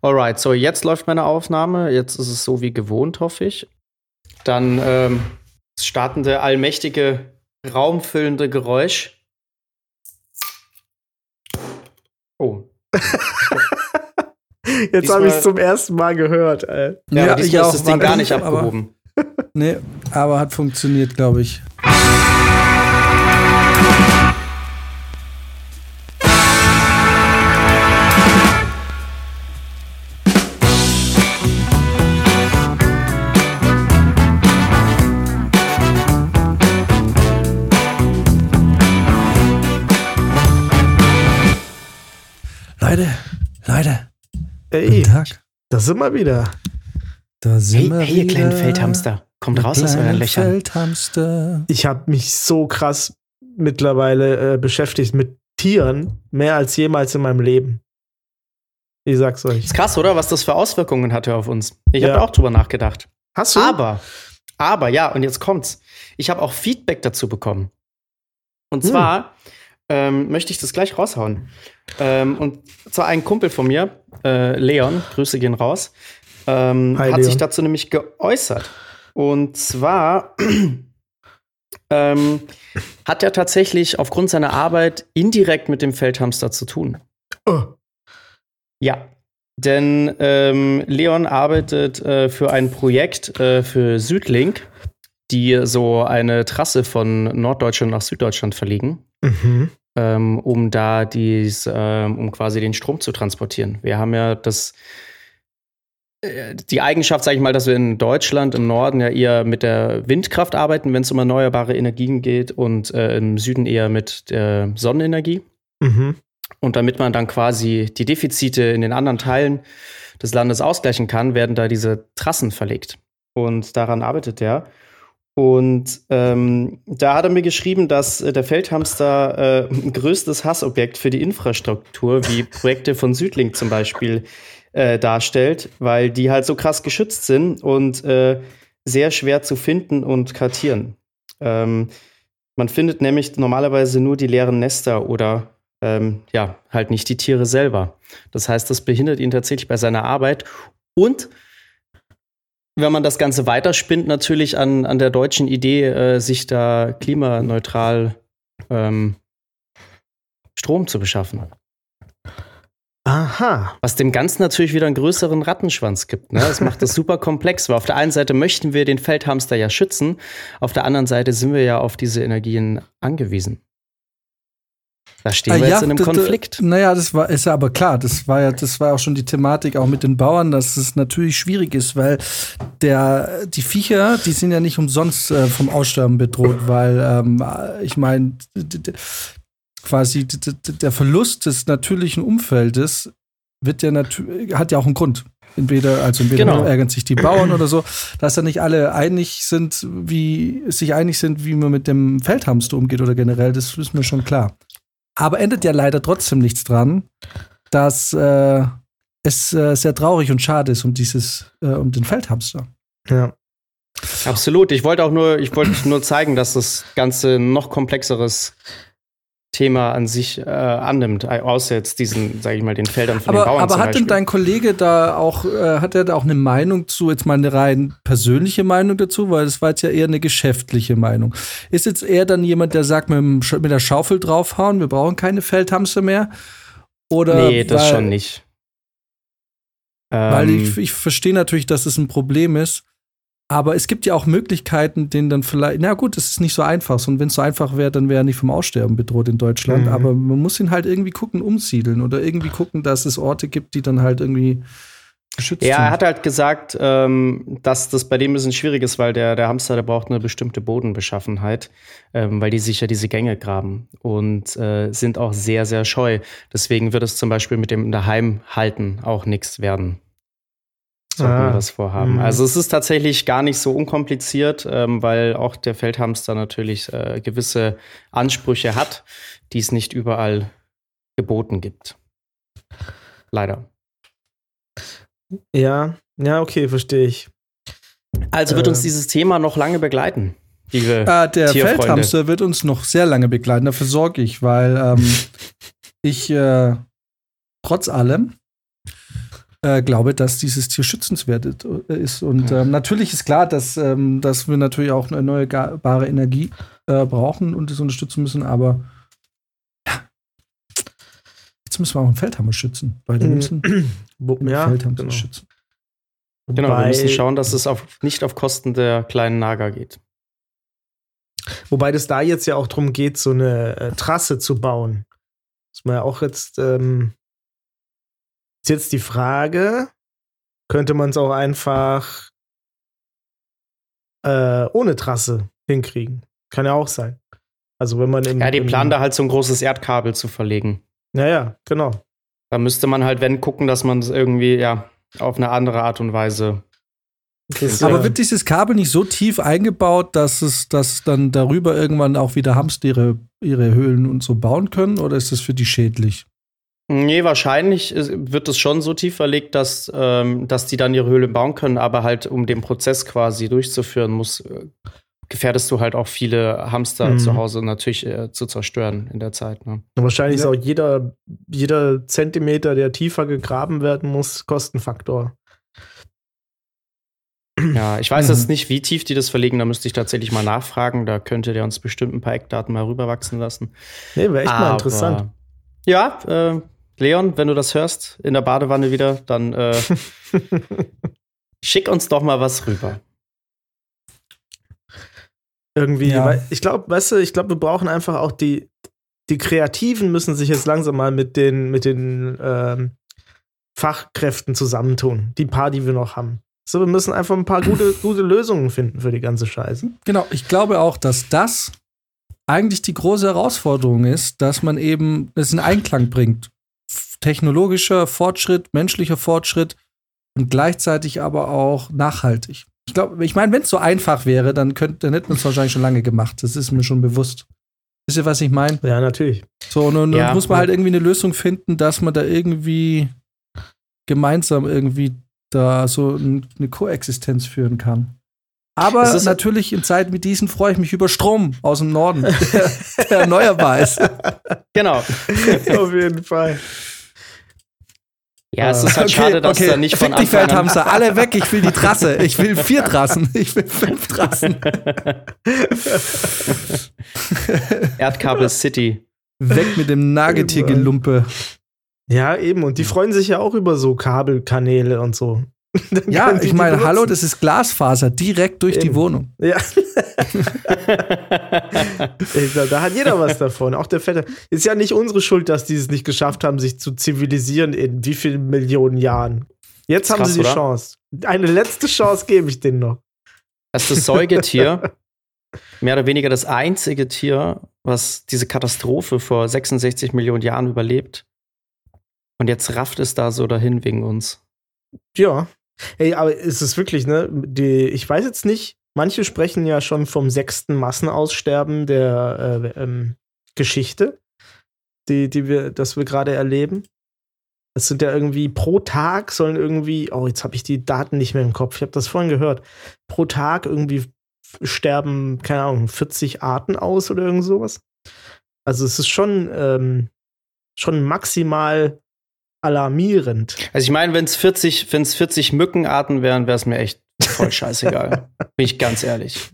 Alright, so jetzt läuft meine Aufnahme. Jetzt ist es so wie gewohnt, hoffe ich. Dann ähm, das startende, allmächtige, raumfüllende Geräusch. Oh. Jetzt habe ich es zum ersten Mal gehört. Ey. Ja, Ja, ich ist das Ding gar nicht, nicht aber- abgehoben. Nee, aber hat funktioniert, glaube ich. Leute, Leute, Ey, guten Tag. da sind wir wieder. Da sind Hey, wir hey, ihr kleinen wieder. Feldhamster. Kommt raus aus euren Löchern. Feldhamster. Ich habe mich so krass mittlerweile äh, beschäftigt mit Tieren, mehr als jemals in meinem Leben. Ich sag's euch. Ist krass, oder? Was das für Auswirkungen hatte auf uns. Ich Ja. habe auch drüber nachgedacht. Hast du? Aber, aber, ja, und jetzt kommt's. Ich habe auch Feedback dazu bekommen. Und Hm. Ähm, möchte ich das gleich raushauen. Ähm, und zwar ein Kumpel von mir, äh, Leon, Grüße gehen raus, ähm, Hi, hat sich Leon. dazu nämlich geäußert. Und zwar ähm, hat er tatsächlich aufgrund seiner Arbeit indirekt mit dem Feldhamster zu tun. Oh. Ja, denn ähm, Leon arbeitet äh, für ein Projekt äh, für Südlink, die so eine Trasse von Norddeutschland nach Süddeutschland verlegen, Mhm. Ähm, um da dies, ähm, um quasi den Strom zu transportieren. Wir haben ja das äh, die Eigenschaft, sage ich mal, dass wir in Deutschland im Norden ja eher mit der Windkraft arbeiten, wenn es um erneuerbare Energien geht, und äh, im Süden eher mit der Sonnenenergie. Mhm. Und damit man dann quasi die Defizite in den anderen Teilen des Landes ausgleichen kann, werden da diese Trassen verlegt. Und daran arbeitet er. Und ähm, da hat er mir geschrieben, dass äh, der Feldhamster äh, ein größtes Hassobjekt für die Infrastruktur, wie Projekte von Südlink zum Beispiel, äh, darstellt, weil die halt so krass geschützt sind und äh, sehr schwer zu finden und kartieren. Ähm, man findet nämlich normalerweise nur die leeren Nester oder ähm, ja, halt nicht die Tiere selber. Das heißt, das behindert ihn tatsächlich bei seiner Arbeit. Und wenn man das Ganze weiterspinnt, natürlich an, an der deutschen Idee, äh, sich da klimaneutral ähm, Strom zu beschaffen. Aha. Was dem Ganzen natürlich wieder einen größeren Rattenschwanz gibt. Ne? Das macht das super komplex, weil auf der einen Seite möchten wir den Feldhamster ja schützen, auf der anderen Seite sind wir ja auf diese Energien angewiesen. Da stehen wir Ah, jetzt in einem Konflikt. Naja, das war, ist ja aber klar, das war ja, das war auch schon die Thematik auch mit den Bauern, dass es natürlich schwierig ist, weil der, die Viecher, die sind ja nicht umsonst äh, vom Aussterben bedroht, weil ähm, ich meine, quasi der Verlust des natürlichen Umfeldes wird ja natürlich, hat ja auch einen Grund. Entweder, also entweder Genau. ärgern sich die Bauern oder so, dass da nicht alle einig sind, wie, sich einig sind, wie man mit dem Feldhamster umgeht oder generell, das ist mir schon klar. Aber endet ja leider trotzdem nichts dran, dass äh, es äh, sehr traurig und schade ist um dieses, äh, um den Feldhamster. Ja. Absolut. Ich wollte auch nur, ich wollte nur zeigen, dass das Ganze ein noch komplexeres Thema an sich äh, annimmt, außer jetzt diesen, sage ich mal, den Feldern von den Aber, Bauern aber hat denn dein Kollege da auch, äh, hat er da auch eine Meinung zu, jetzt mal eine rein persönliche Meinung dazu, weil das war jetzt ja eher eine geschäftliche Meinung. Ist jetzt eher dann jemand, der sagt, mit, dem, mit der Schaufel draufhauen, wir brauchen keine Feldhamster mehr? Oder nee, das weil, schon nicht. Weil Ähm, ich, ich verstehe natürlich, dass es ein Problem ist. Aber es gibt ja auch Möglichkeiten, denen dann vielleicht, na gut, es ist nicht so einfach. Und wenn es so einfach wäre, dann wäre er nicht vom Aussterben bedroht in Deutschland. Mhm. Aber man muss ihn halt irgendwie gucken, umsiedeln oder irgendwie gucken, dass es Orte gibt, die dann halt irgendwie geschützt Ja, sind. er hat halt gesagt, ähm, dass das bei dem ein bisschen schwierig ist, weil der, der Hamster, der braucht eine bestimmte Bodenbeschaffenheit, ähm, weil die sich ja diese Gänge graben und äh, sind auch sehr, sehr scheu. Deswegen wird es zum Beispiel mit dem Daheimhalten auch nichts werden. Sollten Ah. wir das vorhaben. Mhm. Also es ist tatsächlich gar nicht so unkompliziert, ähm, weil auch der Feldhamster natürlich äh, gewisse Ansprüche hat, die es nicht überall geboten gibt. Leider. Ja, ja, okay, verstehe ich. Also wird Äh. uns dieses Thema noch lange begleiten, liebe Äh, der Tierfreunde. Feldhamster wird uns noch sehr lange begleiten, dafür sorge ich, weil ähm, ich äh, trotz allem äh, glaube, dass dieses Tier schützenswert ist. Und ähm, natürlich ist klar, dass, ähm, dass wir natürlich auch eine erneuerbare Energie äh, brauchen und das unterstützen müssen, aber ja, jetzt müssen wir auch einen Feldhammer schützen. Leute Mhm. müssen ja, Feldhammer genau. schützen. Genau, wir Wobei- müssen schauen, dass es auf, nicht auf Kosten der kleinen Nager geht. Wobei das da jetzt ja auch darum geht, so eine äh, Trasse zu bauen. Muss man ja auch jetzt, ähm, ist jetzt die Frage, könnte man es auch einfach äh, ohne Trasse hinkriegen? Kann ja auch sein. Also wenn man im, Ja, die planen da halt so ein großes Erdkabel zu verlegen. Naja, genau. Da müsste man halt, wenn, gucken, dass man es irgendwie, ja, auf eine andere Art und Weise. Das, Aber äh, wird dieses Kabel nicht so tief eingebaut, dass es dass dann darüber irgendwann auch wieder Hamster ihre, ihre Höhlen und so bauen können? Oder ist das für die schädlich? Nee, wahrscheinlich wird es schon so tief verlegt, dass, ähm, dass die dann ihre Höhle bauen können, aber halt, um den Prozess quasi durchzuführen, muss, äh, gefährdest du halt auch viele Hamster Mhm. zu Hause natürlich äh, zu zerstören in der Zeit. Ne? wahrscheinlich Ja. ist auch jeder, jeder Zentimeter, der tiefer gegraben werden muss, Kostenfaktor. Ja, ich weiß Mhm. jetzt nicht, wie tief die das verlegen, da müsste ich tatsächlich mal nachfragen. Da könnte der uns bestimmt ein paar Eckdaten mal rüberwachsen lassen. Nee, wäre echt mal Aber- interessant. Ja, äh, Leon, wenn du das hörst, in der Badewanne wieder, dann äh, schick uns doch mal was rüber. Irgendwie, Ja. weil ich glaube, weißt du, ich glaube, wir brauchen einfach auch die, die Kreativen müssen sich jetzt langsam mal mit den, mit den ähm, Fachkräften zusammentun. Die paar, die wir noch haben. So, wir müssen einfach ein paar gute, gute Lösungen finden für die ganze Scheiße. Genau, ich glaube auch, dass das eigentlich die große Herausforderung ist, dass man eben es in Einklang bringt. Technologischer Fortschritt, menschlicher Fortschritt und gleichzeitig aber auch nachhaltig. Ich glaube, ich meine, wenn es so einfach wäre, dann könnte, dann hätten wir es wahrscheinlich schon lange gemacht. Das ist mir schon bewusst. Wisst ihr, was ich meine? Ja, natürlich. So, und dann Ja. muss man halt irgendwie eine Lösung finden, dass man da irgendwie gemeinsam irgendwie da so ein, eine Koexistenz führen kann. Aber Es ist- natürlich in Zeiten wie diesen freue ich mich über Strom aus dem Norden, der, der erneuerbar ist. Genau. Auf jeden Fall. Ja, es ist halt schade, dass da nicht von Fick dich, Anfang an Feldhamster, alle weg, ich will die Trasse. Ich will vier Trassen, ich will fünf Trassen. Erdkabel City. Weg mit dem Nagetiergelumpe. Ja, eben. Und die freuen sich ja auch über so Kabelkanäle und so. Dann Ja, die ich die meine, hallo, das ist Glasfaser direkt durch die Eben. Wohnung. Ja. Ich glaub, da hat jeder was davon. Auch der Fette. Ist ja nicht unsere Schuld, dass die es nicht geschafft haben, sich zu zivilisieren in wie vielen Millionen Jahren. Jetzt Ist haben krass, sie die oder? Chance. Eine letzte Chance gebe ich denen noch. Das ist das Säugetier, mehr oder weniger das einzige Tier, was diese Katastrophe vor 66 Millionen Jahren überlebt. Und jetzt rafft es da so dahin wegen uns. Ja. Ey, aber ist es wirklich, ne? Die, ich weiß jetzt nicht, manche sprechen ja schon vom sechsten Massenaussterben der äh, ähm, Geschichte, die, die wir, das wir gerade erleben. Es sind ja irgendwie pro Tag sollen irgendwie, oh, jetzt habe ich die Daten nicht mehr im Kopf, ich habe das vorhin gehört. Pro Tag irgendwie sterben, keine Ahnung, 40 Arten aus oder irgend sowas. Also es ist schon, ähm, schon maximal alarmierend. Also ich meine, wenn es 40, wenn's 40 Mückenarten wären, wäre es mir echt voll scheißegal. bin ich ganz ehrlich.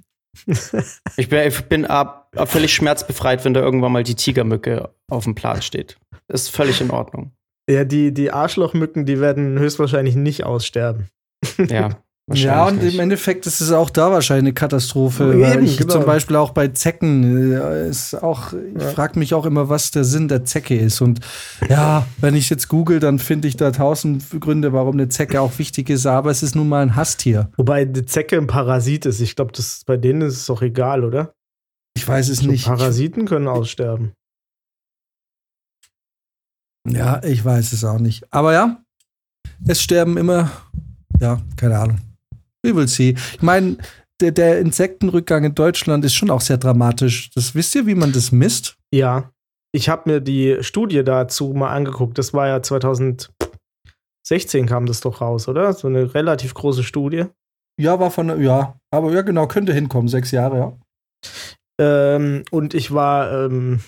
Ich bin, ich bin ab, ab völlig schmerzbefreit, wenn da irgendwann mal die Tigermücke auf dem Plan steht. Ist völlig in Ordnung. Ja, die, die Arschlochmücken, die werden höchstwahrscheinlich nicht aussterben. Ja. Ja, und im Endeffekt ist es auch da wahrscheinlich eine Katastrophe. Eben, weil ich genau. zum Beispiel auch bei Zecken äh, ist auch, ich Ja. frage mich auch immer, was der Sinn der Zecke ist. Und ja, wenn ich jetzt google, dann finde ich da tausend Gründe, warum eine Zecke auch wichtig ist, aber es ist nun mal ein Hasstier. Wobei die Zecke ein Parasit ist. Ich glaube, bei denen ist es doch egal, oder? Ich weiß es So nicht. Parasiten können aussterben. Ja, ich weiß es auch nicht. Aber ja, es sterben immer, ja, keine Ahnung. We will see. Ich meine, der, der Insektenrückgang in Deutschland ist schon auch sehr dramatisch. Das wisst ihr, wie man das misst? Ja. Ich habe mir die Studie dazu mal angeguckt. Das war ja 2016 kam das doch raus, oder? So eine relativ große Studie. Ja, war von, ja, aber ja, genau, könnte hinkommen, sechs Jahre, ja. Ähm, und ich war ähm,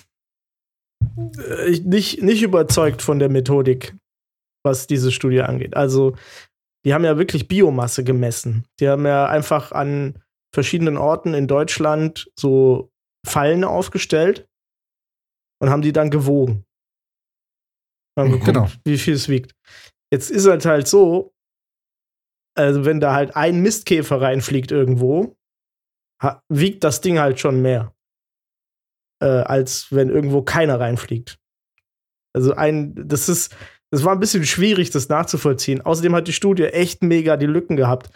äh, ich- nicht, nicht überzeugt von der Methodik. was diese Studie angeht. Also, die haben ja wirklich Biomasse gemessen. Die haben ja einfach an verschiedenen Orten in Deutschland so Fallen aufgestellt und haben die dann gewogen. Haben geguckt, genau. wie viel es wiegt. Jetzt ist es halt so, also wenn da halt ein Mistkäfer reinfliegt irgendwo, wiegt das Ding halt schon mehr, äh, als wenn irgendwo keiner reinfliegt. Also ein, das ist, das war ein bisschen schwierig, das nachzuvollziehen. Außerdem hat die Studie echt mega die Lücken gehabt.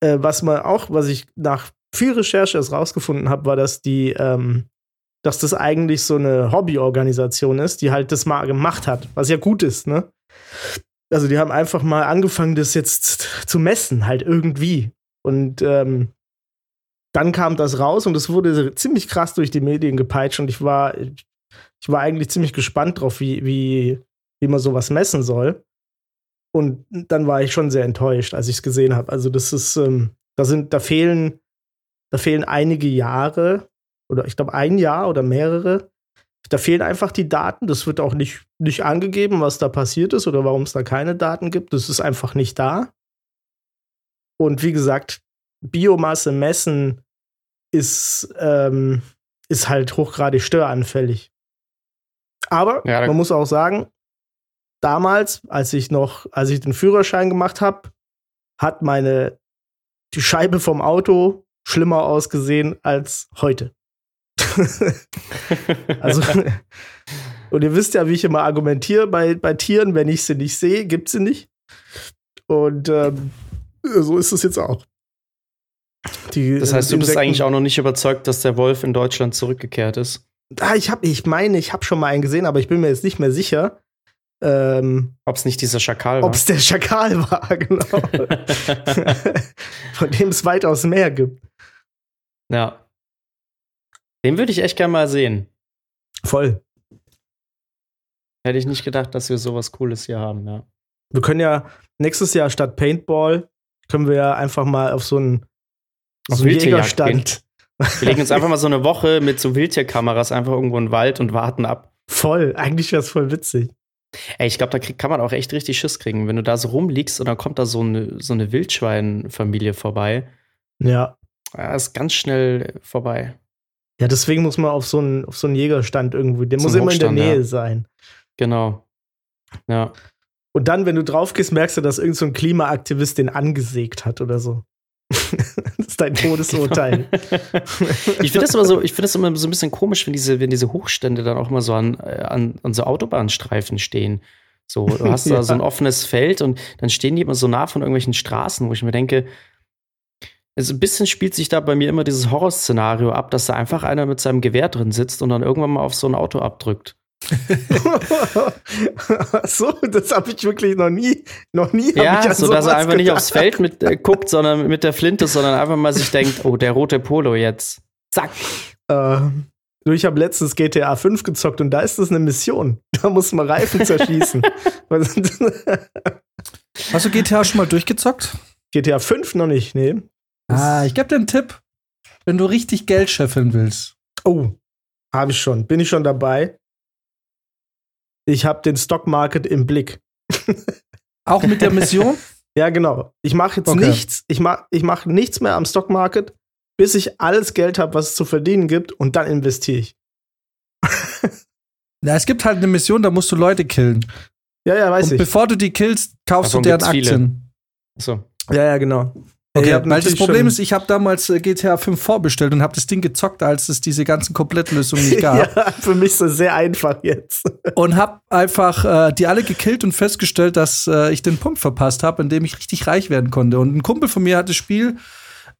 Äh, was man auch, was ich nach viel Recherche erst rausgefunden habe, war, dass die, ähm, dass das eigentlich so eine Hobbyorganisation ist, die halt das mal gemacht hat, was ja gut ist, ne? Also die haben einfach mal angefangen, das jetzt zu messen, halt irgendwie. Und ähm, dann kam das raus und es wurde ziemlich krass durch die Medien gepeitscht und ich war, ich war eigentlich ziemlich gespannt drauf, wie, wie, wie man sowas messen soll. Und dann war ich schon sehr enttäuscht, als ich es gesehen habe. Also, das ist, ähm, da sind, da fehlen, da fehlen einige Jahre oder ich glaube ein Jahr oder mehrere. Da fehlen einfach die Daten. Das wird auch nicht, nicht angegeben, was da passiert ist oder warum es da keine Daten gibt. Das ist einfach nicht da. Und wie gesagt, Biomasse messen ist, ähm, ist halt hochgradig störanfällig. Aber ja, man muss auch sagen, damals, als ich noch, als ich den Führerschein gemacht habe, hat meine die Scheibe vom Auto schlimmer ausgesehen als heute. also, und ihr wisst ja, wie ich immer argumentiere bei, bei Tieren, wenn ich sie nicht sehe, gibt sie nicht. Und ähm, so ist es jetzt auch. Die, das heißt, du bist eigentlich auch noch nicht überzeugt, dass der Wolf in Deutschland zurückgekehrt ist? Ah, ich, hab, ich meine, ich habe schon mal einen gesehen, aber ich bin mir jetzt nicht mehr sicher. Ähm, ob es nicht dieser Schakal war. Ob es der Schakal war, genau. Von dem es weitaus mehr gibt. Ja. Den würde ich echt gerne mal sehen. Voll. Hätte ich nicht gedacht, dass wir sowas Cooles hier haben, ja. Wir können ja nächstes Jahr statt Paintball, können wir ja einfach mal auf so einen, auf so einen Jägerstand. Wir legen uns einfach mal so eine Woche mit so Wildtierkameras einfach irgendwo in den Wald und warten ab. Voll, eigentlich wäre es voll witzig. Ey, ich glaube, da krieg, kann man auch echt richtig Schiss kriegen, wenn du da so rumliegst und dann kommt da so eine, so eine Wildschweinfamilie vorbei. Ja. Ja, ist ganz schnell vorbei. Ja, deswegen muss man auf so einen, auf so einen Jägerstand irgendwie, der muss immer in der Nähe ja. sein. Genau. Ja. Und dann, wenn du drauf gehst, merkst du, dass irgendein so Klimaaktivist den angesägt hat oder so. Das ist dein Todesurteil. ich finde das immer so, ich finde das immer so ein bisschen komisch, wenn diese, wenn diese Hochstände dann auch immer so an, äh, an, an so Autobahnstreifen stehen. So, du hast da ja. so ein offenes Feld und dann stehen die immer so nah von irgendwelchen Straßen, wo ich mir denke, also ein bisschen spielt sich da bei mir immer dieses Horrorszenario ab, dass da einfach einer mit seinem Gewehr drin sitzt und dann irgendwann mal auf so ein Auto abdrückt. so, das habe ich wirklich noch nie, noch nie. Ja, so dass er einfach gedacht. nicht aufs Feld mit, äh, guckt, sondern mit der Flinte, sondern einfach mal sich denkt, oh, der rote Polo jetzt. Zack. Äh, ich habe letztens GTA 5 gezockt und da ist das eine Mission. Da muss man Reifen zerschießen. Hast du GTA schon mal durchgezockt? GTA 5 noch nicht, nee. Ah, ich gebe dir einen Tipp. Wenn du richtig Geld scheffeln willst. Oh, habe ich schon. Bin ich schon dabei. Ich habe den Stockmarket im Blick. Auch mit der Mission? ja, genau. Ich mache jetzt okay. nichts. Ich mache ich mach nichts mehr am Stockmarket, bis ich alles Geld habe, was es zu verdienen gibt, und dann investiere ich. ja, es gibt halt eine Mission, da musst du Leute killen. Ja, ja, weiß und ich. Bevor du die killst, kaufst Davon du deren Aktien. So. Ja, ja, genau. Okay, weil das Problem ist, ich habe damals äh, GTA 5 vorbestellt und habe das Ding gezockt, als es diese ganzen Komplettlösungen nicht gab. ja, für mich ist das sehr einfach jetzt. und habe einfach äh, die alle gekillt und festgestellt, dass äh, ich den Punkt verpasst habe, in dem ich richtig reich werden konnte. Und ein Kumpel von mir hat das Spiel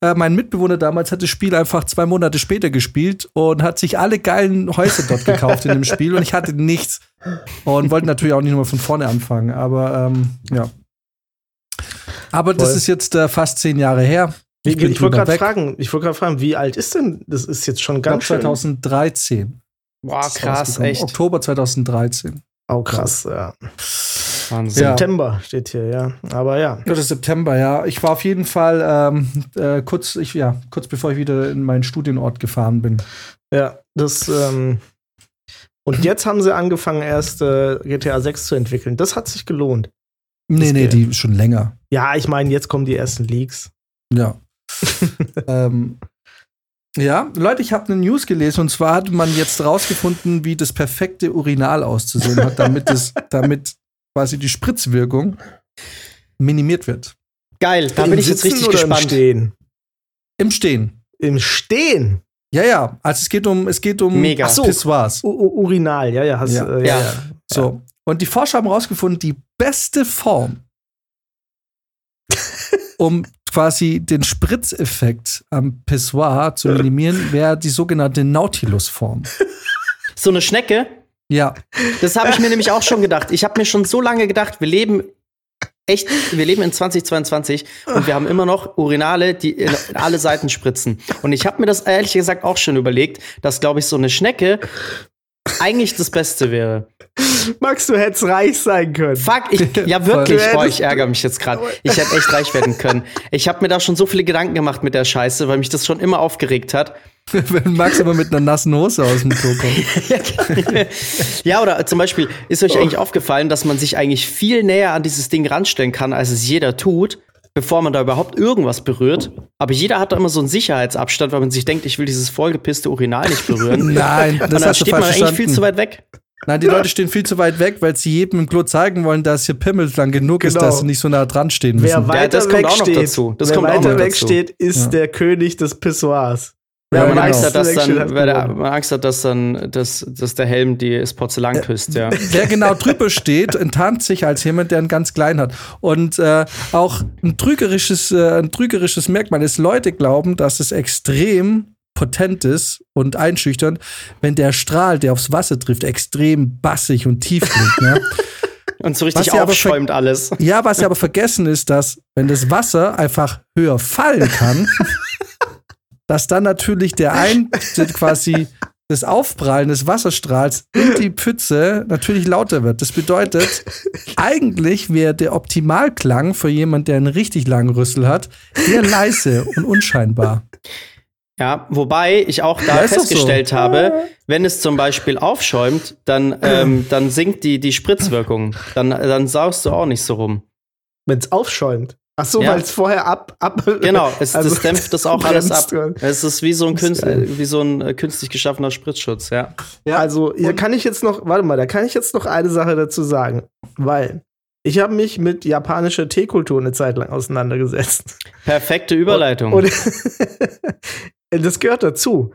äh, mein Mitbewohner damals hat das Spiel einfach zwei Monate später gespielt und hat sich alle geilen Häuser dort gekauft in dem Spiel und ich hatte nichts und wollte natürlich auch nicht nochmal von vorne anfangen, aber ähm, ja. Aber Voll. das ist jetzt äh, fast zehn Jahre her. Ich, ich, ich wollte gerade fragen, ich wollte gerade fragen, wie alt ist denn? Das ist jetzt schon ganz schön. 2013. Boah, krass, echt. Oktober 2013. Oh, krass, ja. Wahnsinn. September steht hier, ja. Aber ja. Ja, das ist September, ja. Ich war auf jeden Fall ähm, äh, kurz, ich, ja, kurz bevor ich wieder in meinen Studienort gefahren bin. Ja, das, ähm, und jetzt haben sie angefangen, erst äh, GTA 6 zu entwickeln. Das hat sich gelohnt. Nee, nee, die schon länger. Ja, ich meine, jetzt kommen die ersten Leaks. Ja. ähm, ja, Leute, ich habe eine News gelesen und zwar hat man jetzt rausgefunden, wie das perfekte Urinal auszusehen hat, damit es, damit quasi die Spritzwirkung minimiert wird. Geil, da bin ich jetzt richtig gespannt. Im Stehen. Im Stehen. Im Stehen. Ja, ja. Also es geht um, es geht um Mega. Ach so. Pissoirs. U Urinal, ja, ja, hast Ja. äh, ja. Ja. ja. So. Und die Forscher haben rausgefunden, die beste Form, um quasi den Spritzeffekt am Pissoir zu minimieren, wäre die sogenannte Nautilus-Form. So eine Schnecke, Ja, das habe ich mir nämlich auch schon gedacht. Ich habe mir schon so lange gedacht, wir leben echt, wir leben in 2022 und wir haben immer noch Urinale, die in alle Seiten spritzen. Und ich habe mir das ehrlich gesagt auch schon überlegt, dass, glaube ich, so eine Schnecke eigentlich das Beste wäre. Max, du hättest reich sein können. Fuck, ich, ja wirklich, boah, ich ärgere mich jetzt gerade. Ich hätte echt reich werden können. Ich habe mir da schon so viele Gedanken gemacht mit der Scheiße, weil mich das schon immer aufgeregt hat. wenn Max immer mit einer nassen Hose aus dem Klo kommt. Ja, oder zum Beispiel, ist euch eigentlich aufgefallen, dass man sich eigentlich viel näher an dieses Ding ranstellen kann, als es jeder tut, bevor man da überhaupt irgendwas berührt. Aber jeder hat da immer so einen Sicherheitsabstand, weil man sich denkt, ich will dieses vollgepisste Urinal nicht berühren. Nein, Und das dann hast du steht man eigentlich viel zu weit weg. Nein, die Leute stehen viel zu weit weg, weil sie jedem im Klo zeigen wollen, dass hier Pimmel lang genug ist, Genau. dass sie nicht so nah dran stehen Wer müssen. weiter das kommt weg auch noch steht, dazu. Das wer kommt auch weiter noch weg dazu. steht, ist Ja. der König des Pissoirs. Ja, man, genau. Angst hat, dass dann, weil der, gewonnen. man Angst hat, dass dann, dass, dass der Helm die das Porzellan küsst, ja. Wer genau drüber steht, enttarnt sich als jemand, der einen ganz klein hat. Und äh, auch ein trügerisches, äh, ein trügerisches Merkmal ist, Leute glauben, dass es extrem potent ist und einschüchternd, wenn der Strahl, der aufs Wasser trifft, extrem bassig und tief klingt. ne? Und so Was richtig ver- aufschäumt alles. Ja, was sie aber vergessen ist, dass, wenn das Wasser einfach höher fallen kann, dass dann natürlich der ein, quasi das Aufprallen des Wasserstrahls in die Pfütze natürlich lauter wird. Das bedeutet, eigentlich wäre der Optimalklang für jemand, der einen richtig langen Rüssel hat, eher leise und unscheinbar. Ja, wobei ich auch da Ja, festgestellt so. habe, wenn es zum Beispiel aufschäumt, dann, ähm, dann sinkt die, die Spritzwirkung. Dann, dann saust du auch nicht so rum. Wenn es aufschäumt. Ach so, Ja. weil es vorher ab, ab. Genau, es, Also, das dämpft das auch alles ab. Es ist wie so ein, Künst, wie so ein äh, künstlich geschaffener Spritzschutz, ja. Also, hier kann ich jetzt noch, warte mal, da kann ich jetzt noch eine Sache dazu sagen. Weil ich habe mich mit japanischer Teekultur eine Zeit lang auseinandergesetzt. Perfekte Überleitung. Und das gehört dazu.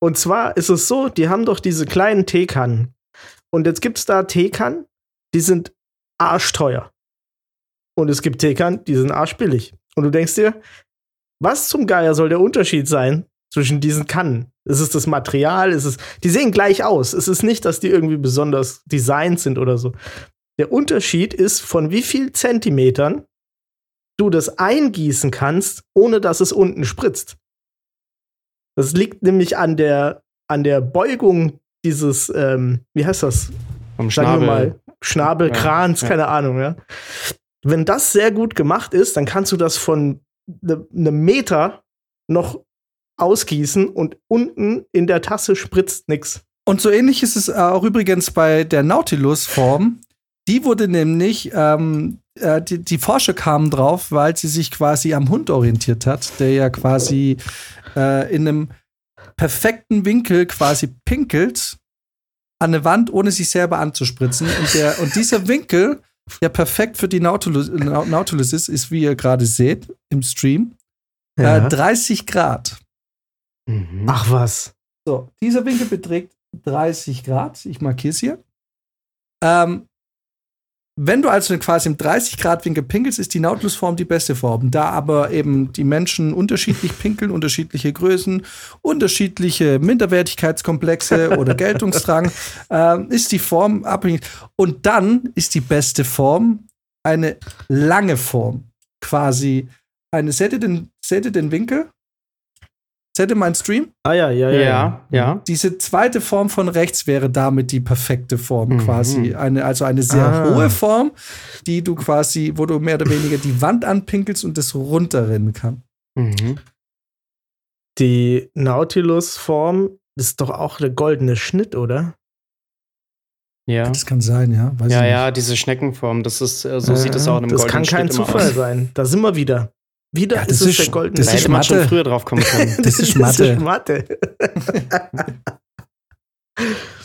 Und zwar ist es so, die haben doch diese kleinen Teekannen. Und jetzt gibt es da Teekannen, die sind arschteuer. Und es gibt Teekannen, die sind arschbillig. Und du denkst dir, was zum Geier soll der Unterschied sein zwischen diesen Kannen? Ist es das Material? Ist es, die sehen gleich aus. Es ist nicht, dass die irgendwie besonders designt sind oder so. Der Unterschied ist, von wie viel Zentimetern du das eingießen kannst, ohne dass es unten spritzt. Das liegt nämlich an der, an der Beugung dieses, ähm, wie heißt das? Vom Sagen Schnabel. wir mal, Schnabel, Ja, ja. keine Ahnung, ja. Wenn das sehr gut gemacht ist, dann kannst du das von einem ne Meter noch ausgießen und unten in der Tasse spritzt nix. Und so ähnlich ist es auch übrigens bei der Nautilus-Form. Die wurde nämlich, ähm, äh, die, die Forscher kamen drauf, weil sie sich quasi am Hund orientiert hat, der ja quasi äh, in einem perfekten Winkel quasi pinkelt an eine Wand, ohne sich selber anzuspritzen. Und, der, und dieser Winkel, der perfekt für die Nautilus, Nau- Nautilus ist, ist, wie ihr gerade seht im Stream, äh, 30 Grad. Mhm. Ach was. So, dieser Winkel beträgt 30 Grad. Ich markiere es hier. Ähm, wenn du also quasi im 30 Grad Winkel pinkelst, ist die Nautilus-Form die beste Form. Da aber eben die Menschen unterschiedlich pinkeln, unterschiedliche Größen, unterschiedliche Minderwertigkeitskomplexe oder Geltungsdrang, ähm, ist die Form abhängig. Und dann ist die beste Form eine lange Form. Quasi eine, seht ihr den, seht ihr den Winkel? Seht ihr meinen Stream? Ah ja, ja, ja. Ja, ja. Diese zweite Form von rechts wäre damit die perfekte Form Mhm. quasi. Eine, also eine sehr Ah. hohe Form, die du quasi, wo du mehr oder weniger die Wand anpinkelst und das runterrennen kann. Mhm. Die Nautilus-Form ist doch auch der goldene Schnitt, oder? Ja. Das kann sein, ja. Weiß ja, ja, diese Schneckenform, das ist, äh, so äh, sieht es auch in einem Das kann kein Zufall sein. Da sind wir wieder. Wieder ja, ist es der goldene Das ist man schon früher drauf kommen können. das, ist Mathe. Mathe.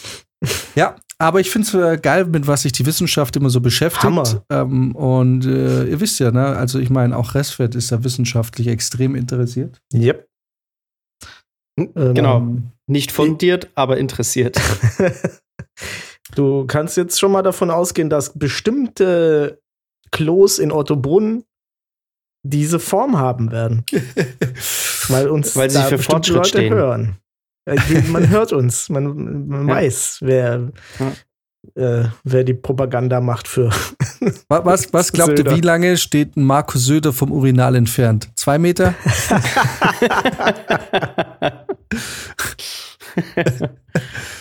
ja, aber ich finde es äh, geil, mit was sich die Wissenschaft immer so beschäftigt. Hammer. Ähm, und äh, ihr wisst ja, ne? Also ich meine, auch Resfeld ist da wissenschaftlich extrem interessiert. Yep. Genau. Ähm, Nicht fundiert, aber interessiert. du kannst jetzt schon mal davon ausgehen, dass bestimmte Klos in Ottobrunn diese Form haben werden. Weil uns Weil sie für Fortschritt Leute stehen. hören. Man hört uns, man, man ja. weiß, wer, ja. äh, wer die Propaganda macht für. Was, was glaubt ihr, wie lange steht ein Markus Söder vom Urinal entfernt? Zwei Meter?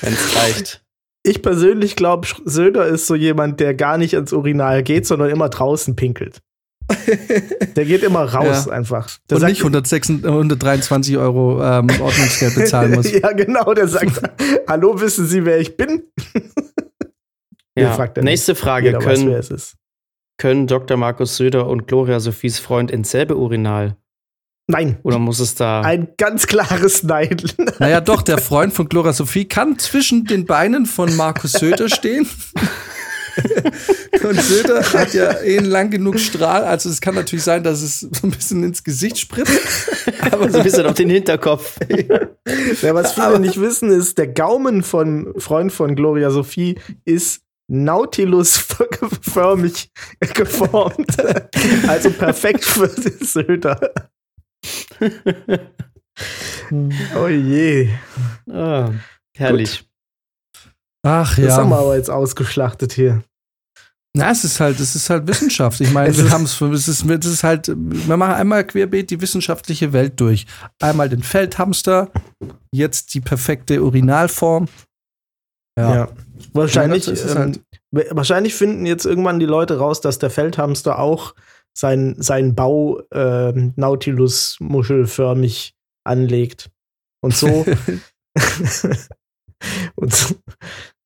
Wenn es reicht. Ich persönlich glaube, Söder ist so jemand, der gar nicht ins Urinal geht, sondern immer draußen pinkelt. Der geht immer raus ja. einfach. Der und nicht 126, 123 Euro ähm, Ordnungsgeld bezahlen muss. ja, genau. Der sagt, hallo, wissen Sie, wer ich bin? ja. Nächste Frage. können, weiß, können Dr. Markus Söder und Gloria Sophies Freund ins selbe Urinal? Nein. Oder muss es da. Ein ganz klares Nein. Naja, doch, der Freund von Gloria Sophie kann zwischen den Beinen von Markus Söder stehen. Und Söder hat ja eh lang genug Strahl, also es kann natürlich sein, dass es so ein bisschen ins Gesicht spritzt. Aber so ein bisschen auf den Hinterkopf. ja, was viele aber nicht wissen, ist, der Gaumen von Freund von Gloria Sophie ist Nautilus-förmig geformt. Also perfekt für Söder. oh je. Ah, herrlich. Gut. Ach ja. Das haben wir aber jetzt ausgeschlachtet hier. Na, es ist halt, es ist halt Wissenschaft. Ich meine, wir haben es, ist, es ist halt, wir machen einmal querbeet die wissenschaftliche Welt durch. Einmal den Feldhamster, jetzt die perfekte Urinalform. Ja. ja. Wahrscheinlich, ja, ähm, halt wahrscheinlich finden jetzt irgendwann die Leute raus, dass der Feldhamster auch sein, sein Bau äh, Nautilus-muschelförmig anlegt. Und so. und so,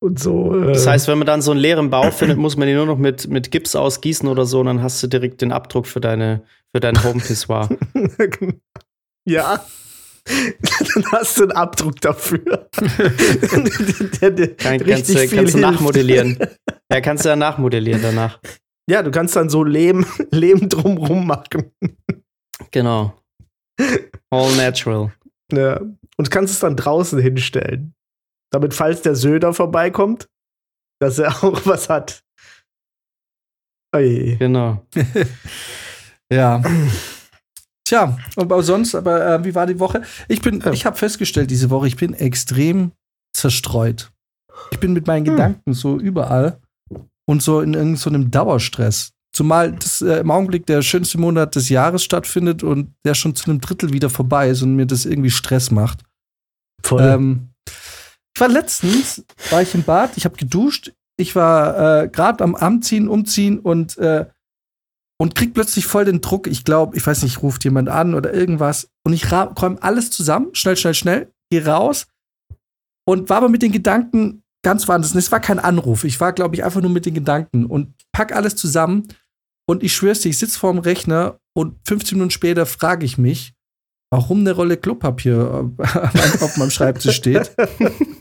und so äh das heißt, wenn man dann so einen leeren Bau findet, muss man ihn nur noch mit, mit Gips ausgießen oder so, und dann hast du direkt den Abdruck für, deine, für dein Home-Pissoir. ja. dann hast du einen Abdruck dafür. der, der Kann, kannst, du, kannst du nachmodellieren. Ja, kannst du ja nachmodellieren danach. Ja, du kannst dann so Lehm, Lehm drumrum machen. Genau. All natural. Ja. Und kannst es dann draußen hinstellen. Damit, falls der Söder vorbeikommt, dass er auch was hat. Oje. Genau. ja. Tja, aber sonst, aber äh, wie war die Woche? Ich bin, ja. ich habe festgestellt diese Woche, ich bin extrem zerstreut. Ich bin mit meinen hm. Gedanken so überall und so in irgendeinem so Dauerstress. Zumal das äh, im Augenblick der schönste Monat des Jahres stattfindet und der schon zu einem Drittel wieder vorbei ist und mir das irgendwie Stress macht. Voll. Ähm, war letztens, war ich im Bad, ich habe geduscht, ich war äh, gerade am Anziehen, Umziehen und, äh, und krieg plötzlich voll den Druck. Ich glaube, ich weiß nicht, ruft jemand an oder irgendwas. Und ich räume alles zusammen, schnell, schnell, schnell, gehe raus und war aber mit den Gedanken ganz woanders. Es war kein Anruf. Ich war, glaube ich, einfach nur mit den Gedanken und pack alles zusammen. Und ich schwör's dir, ich sitze vorm Rechner und 15 Minuten später frage ich mich, warum eine Rolle Klopapier auf meinem Schreibtisch steht.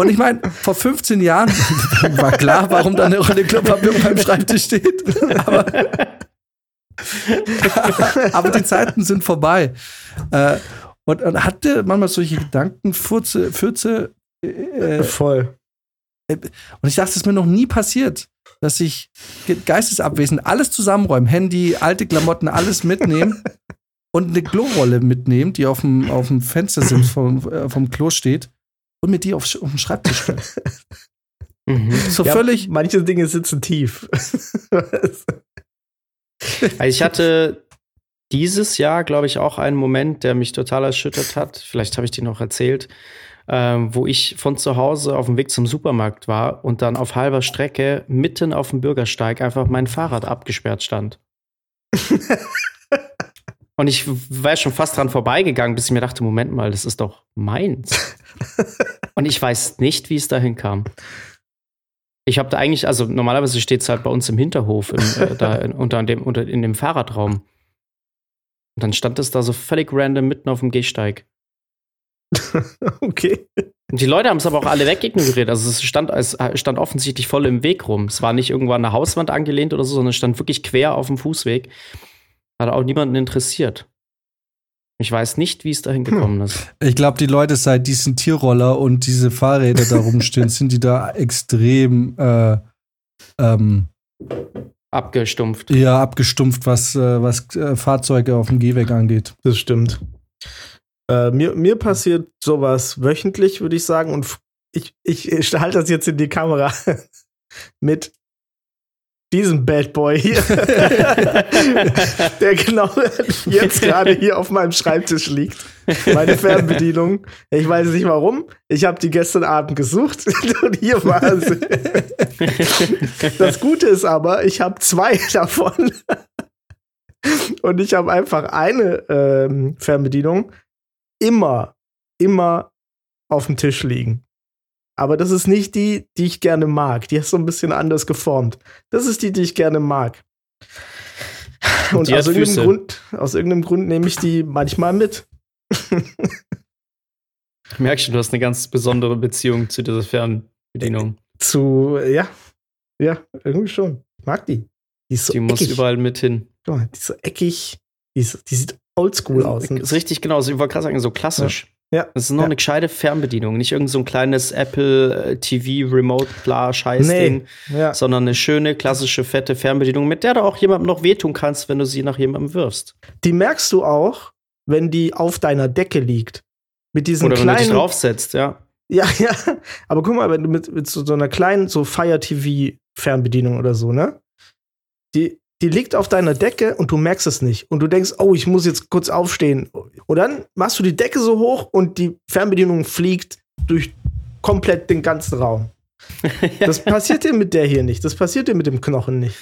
Und ich meine, vor 15 Jahren war klar, warum da eine Rolle Klopapier auf meinem Schreibtisch steht. Aber, aber die Zeiten sind vorbei. Äh, und, und hatte manchmal solche Gedanken, Furze, Fürze. Äh, Voll. Und ich dachte, es ist mir noch nie passiert, dass ich geistesabwesend alles zusammenräume, Handy, alte Klamotten, alles mitnehmen und eine Klorolle mitnehmen, die auf dem, auf dem Fenster vom, äh, vom Klo steht und mir die auf, auf den Schreibtisch mhm. So ja, völlig. Manche Dinge sitzen tief. also ich hatte dieses Jahr, glaube ich, auch einen Moment, der mich total erschüttert hat. Vielleicht habe ich dir noch erzählt, ähm, wo ich von zu Hause auf dem Weg zum Supermarkt war und dann auf halber Strecke mitten auf dem Bürgersteig einfach mein Fahrrad abgesperrt stand. Und ich war schon fast dran vorbeigegangen, bis ich mir dachte, Moment mal, das ist doch meins. Und ich weiß nicht, wie es dahin kam. Ich habe da eigentlich, also normalerweise steht es halt bei uns im Hinterhof, in, äh, da in, unter dem, unter, in dem Fahrradraum. Und dann stand es da so völlig random mitten auf dem Gehsteig. okay. Und die Leute haben es aber auch alle wegignoriert. Also es stand, es stand offensichtlich voll im Weg rum. Es war nicht irgendwo an der Hauswand angelehnt oder so, sondern es stand wirklich quer auf dem Fußweg. Hat auch niemanden interessiert. Ich weiß nicht, wie es dahin gekommen ist. Ich glaube, die Leute seit diesen Tierroller und diese Fahrräder da rumstehen, sind die da extrem äh, ähm, abgestumpft. Ja, abgestumpft, was, äh, was äh, Fahrzeuge auf dem Gehweg angeht. Das stimmt. Äh, mir, mir passiert sowas wöchentlich, würde ich sagen. Und ich, ich, ich halte das jetzt in die Kamera mit diesem Bad Boy hier, der genau jetzt gerade hier auf meinem Schreibtisch liegt. Meine Fernbedienung. Ich weiß nicht warum. Ich habe die gestern Abend gesucht und hier war sie. Das Gute ist aber, ich habe zwei davon. Und ich habe einfach eine ähm, Fernbedienung immer, immer auf dem Tisch liegen. Aber das ist nicht die, die ich gerne mag. Die ist so ein bisschen anders geformt. Das ist die, die ich gerne mag. Und, aus irgendeinem, Grund, aus irgendeinem Grund nehme ich die manchmal mit. ich merke schon, du hast eine ganz besondere Beziehung zu dieser Fernbedienung. Zu, ja. Ja, irgendwie schon. Ich mag die. Die, ist so die muss überall mit hin. Die ist so eckig. Die, ist, die sieht oldschool aus. Das ist richtig, genau. Ich wollte gerade sagen, so klassisch. Ja. Ja. Das ist noch ja. eine gescheite Fernbedienung, nicht irgend so ein kleines Apple äh, TV Remote bla Scheißding, nee. ja. sondern eine schöne klassische fette Fernbedienung, mit der du auch jemandem noch wehtun kannst, wenn du sie nach jemandem wirfst. Die merkst du auch, wenn die auf deiner Decke liegt. Mit diesen Oder kleinen wenn du dich draufsetzt, ja. Ja, ja. Aber guck mal, wenn du mit, mit so, so einer kleinen so Fire TV Fernbedienung oder so, ne? Die die liegt auf deiner Decke und du merkst es nicht. Und du denkst, oh, ich muss jetzt kurz aufstehen. Und dann machst du die Decke so hoch und die Fernbedienung fliegt durch komplett den ganzen Raum. Das passiert dir mit der hier nicht. Das passiert dir mit dem Knochen nicht.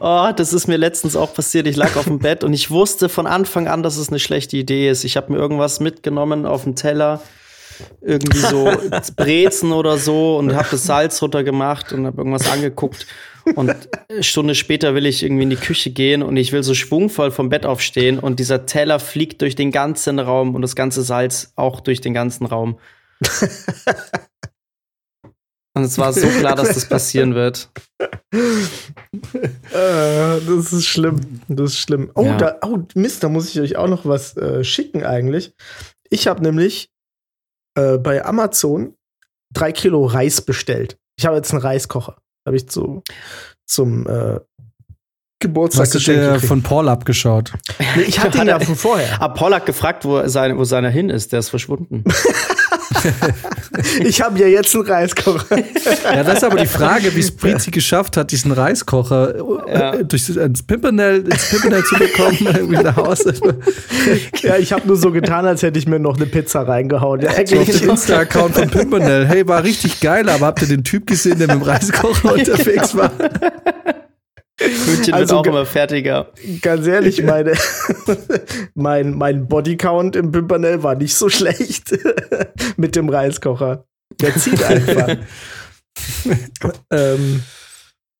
Oh, das ist mir letztens auch passiert. Ich lag auf dem Bett und ich wusste von Anfang an, dass es eine schlechte Idee ist. Ich habe mir irgendwas mitgenommen auf dem Teller irgendwie so Brezen oder so und habe das Salz runtergemacht und habe irgendwas angeguckt. Und eine Stunde später will ich irgendwie in die Küche gehen und ich will so schwungvoll vom Bett aufstehen und dieser Teller fliegt durch den ganzen Raum und das ganze Salz auch durch den ganzen Raum. und es war so klar, dass das passieren wird. Äh, das ist schlimm. Das ist schlimm. Oh, ja. da, oh, Mist, da muss ich euch auch noch was äh, schicken eigentlich. Ich habe nämlich äh, bei Amazon drei Kilo Reis bestellt. Ich habe jetzt einen Reiskocher. Habe ich zu, zum äh, Geburtstag Hast du dir von Paul abgeschaut? Nee, ich hatte ihn ja von vorher. Aber Paul hat gefragt, wo, sein, wo seiner hin ist. Der ist verschwunden. ich habe ja jetzt einen Reiskocher. ja, das ist aber die Frage, wie es Brizi geschafft hat, diesen Reiskocher ja. Äh, durch ins Pimpernel, ins Pimpernel zu bekommen, irgendwie nach Hause. ja, ich habe nur so getan, als hätte ich mir noch eine Pizza reingehauen. Ja, so auf den Insta-Account von Pimpernel. Hey, war richtig geil, aber habt ihr den Typ gesehen, der mit dem Reiskocher unterwegs war? Hütchen also, wird auch immer fertiger. Ganz ehrlich, meine, mein, mein Bodycount im Pimpernel war nicht so schlecht mit dem Reiskocher. Der zieht einfach. ähm,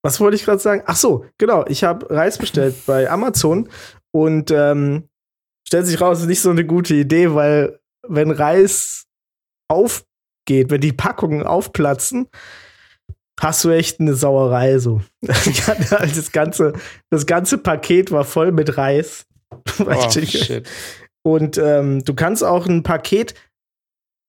was wollte ich gerade sagen? Ach so, genau. Ich habe Reis bestellt bei Amazon und ähm, stellt sich raus, ist nicht so eine gute Idee, weil wenn Reis aufgeht, wenn die Packungen aufplatzen, hast du echt eine Sauerei so. das, ganze, das ganze Paket war voll mit Reis. Oh, shit. Und ähm, du kannst auch ein Paket,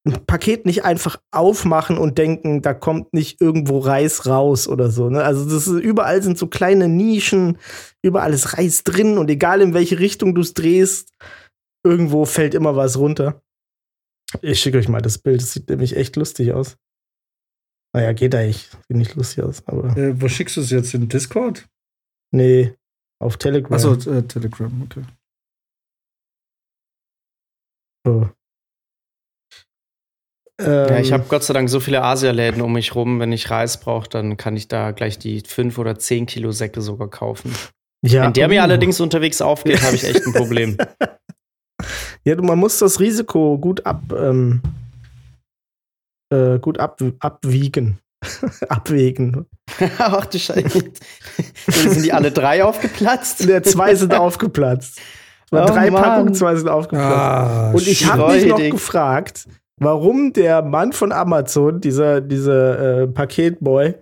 ein Paket nicht einfach aufmachen und denken, da kommt nicht irgendwo Reis raus oder so. Ne? Also das ist, überall sind so kleine Nischen, überall ist Reis drin und egal in welche Richtung du es drehst, irgendwo fällt immer was runter. Ich schicke euch mal das Bild, das sieht nämlich echt lustig aus. Naja, geht eigentlich. Sieht nicht lustig aus, aber. Äh, wo schickst du es jetzt? In Discord? Nee, auf Telegram. Achso, äh, Telegram, okay. So. ja, ich ähm. habe Gott sei Dank so viele Asialäden um mich rum. Wenn ich Reis brauche, dann kann ich da gleich die fünf oder zehn Kilo Säcke sogar kaufen. Ja, Wenn der uh. mir allerdings unterwegs aufgeht, habe ich echt ein Problem. ja, du, man muss das Risiko gut ab, ähm, äh, gut ab, abwiegen. abwägen. Ach du Scheiße. sind die alle drei aufgeplatzt? Ja, zwei sind aufgeplatzt. Es waren Oh drei Mann. Packungen, zwei sind aufgeplatzt. Ah, Und ich habe mich noch gefragt, warum der Mann von Amazon, dieser, dieser äh, Paketboy,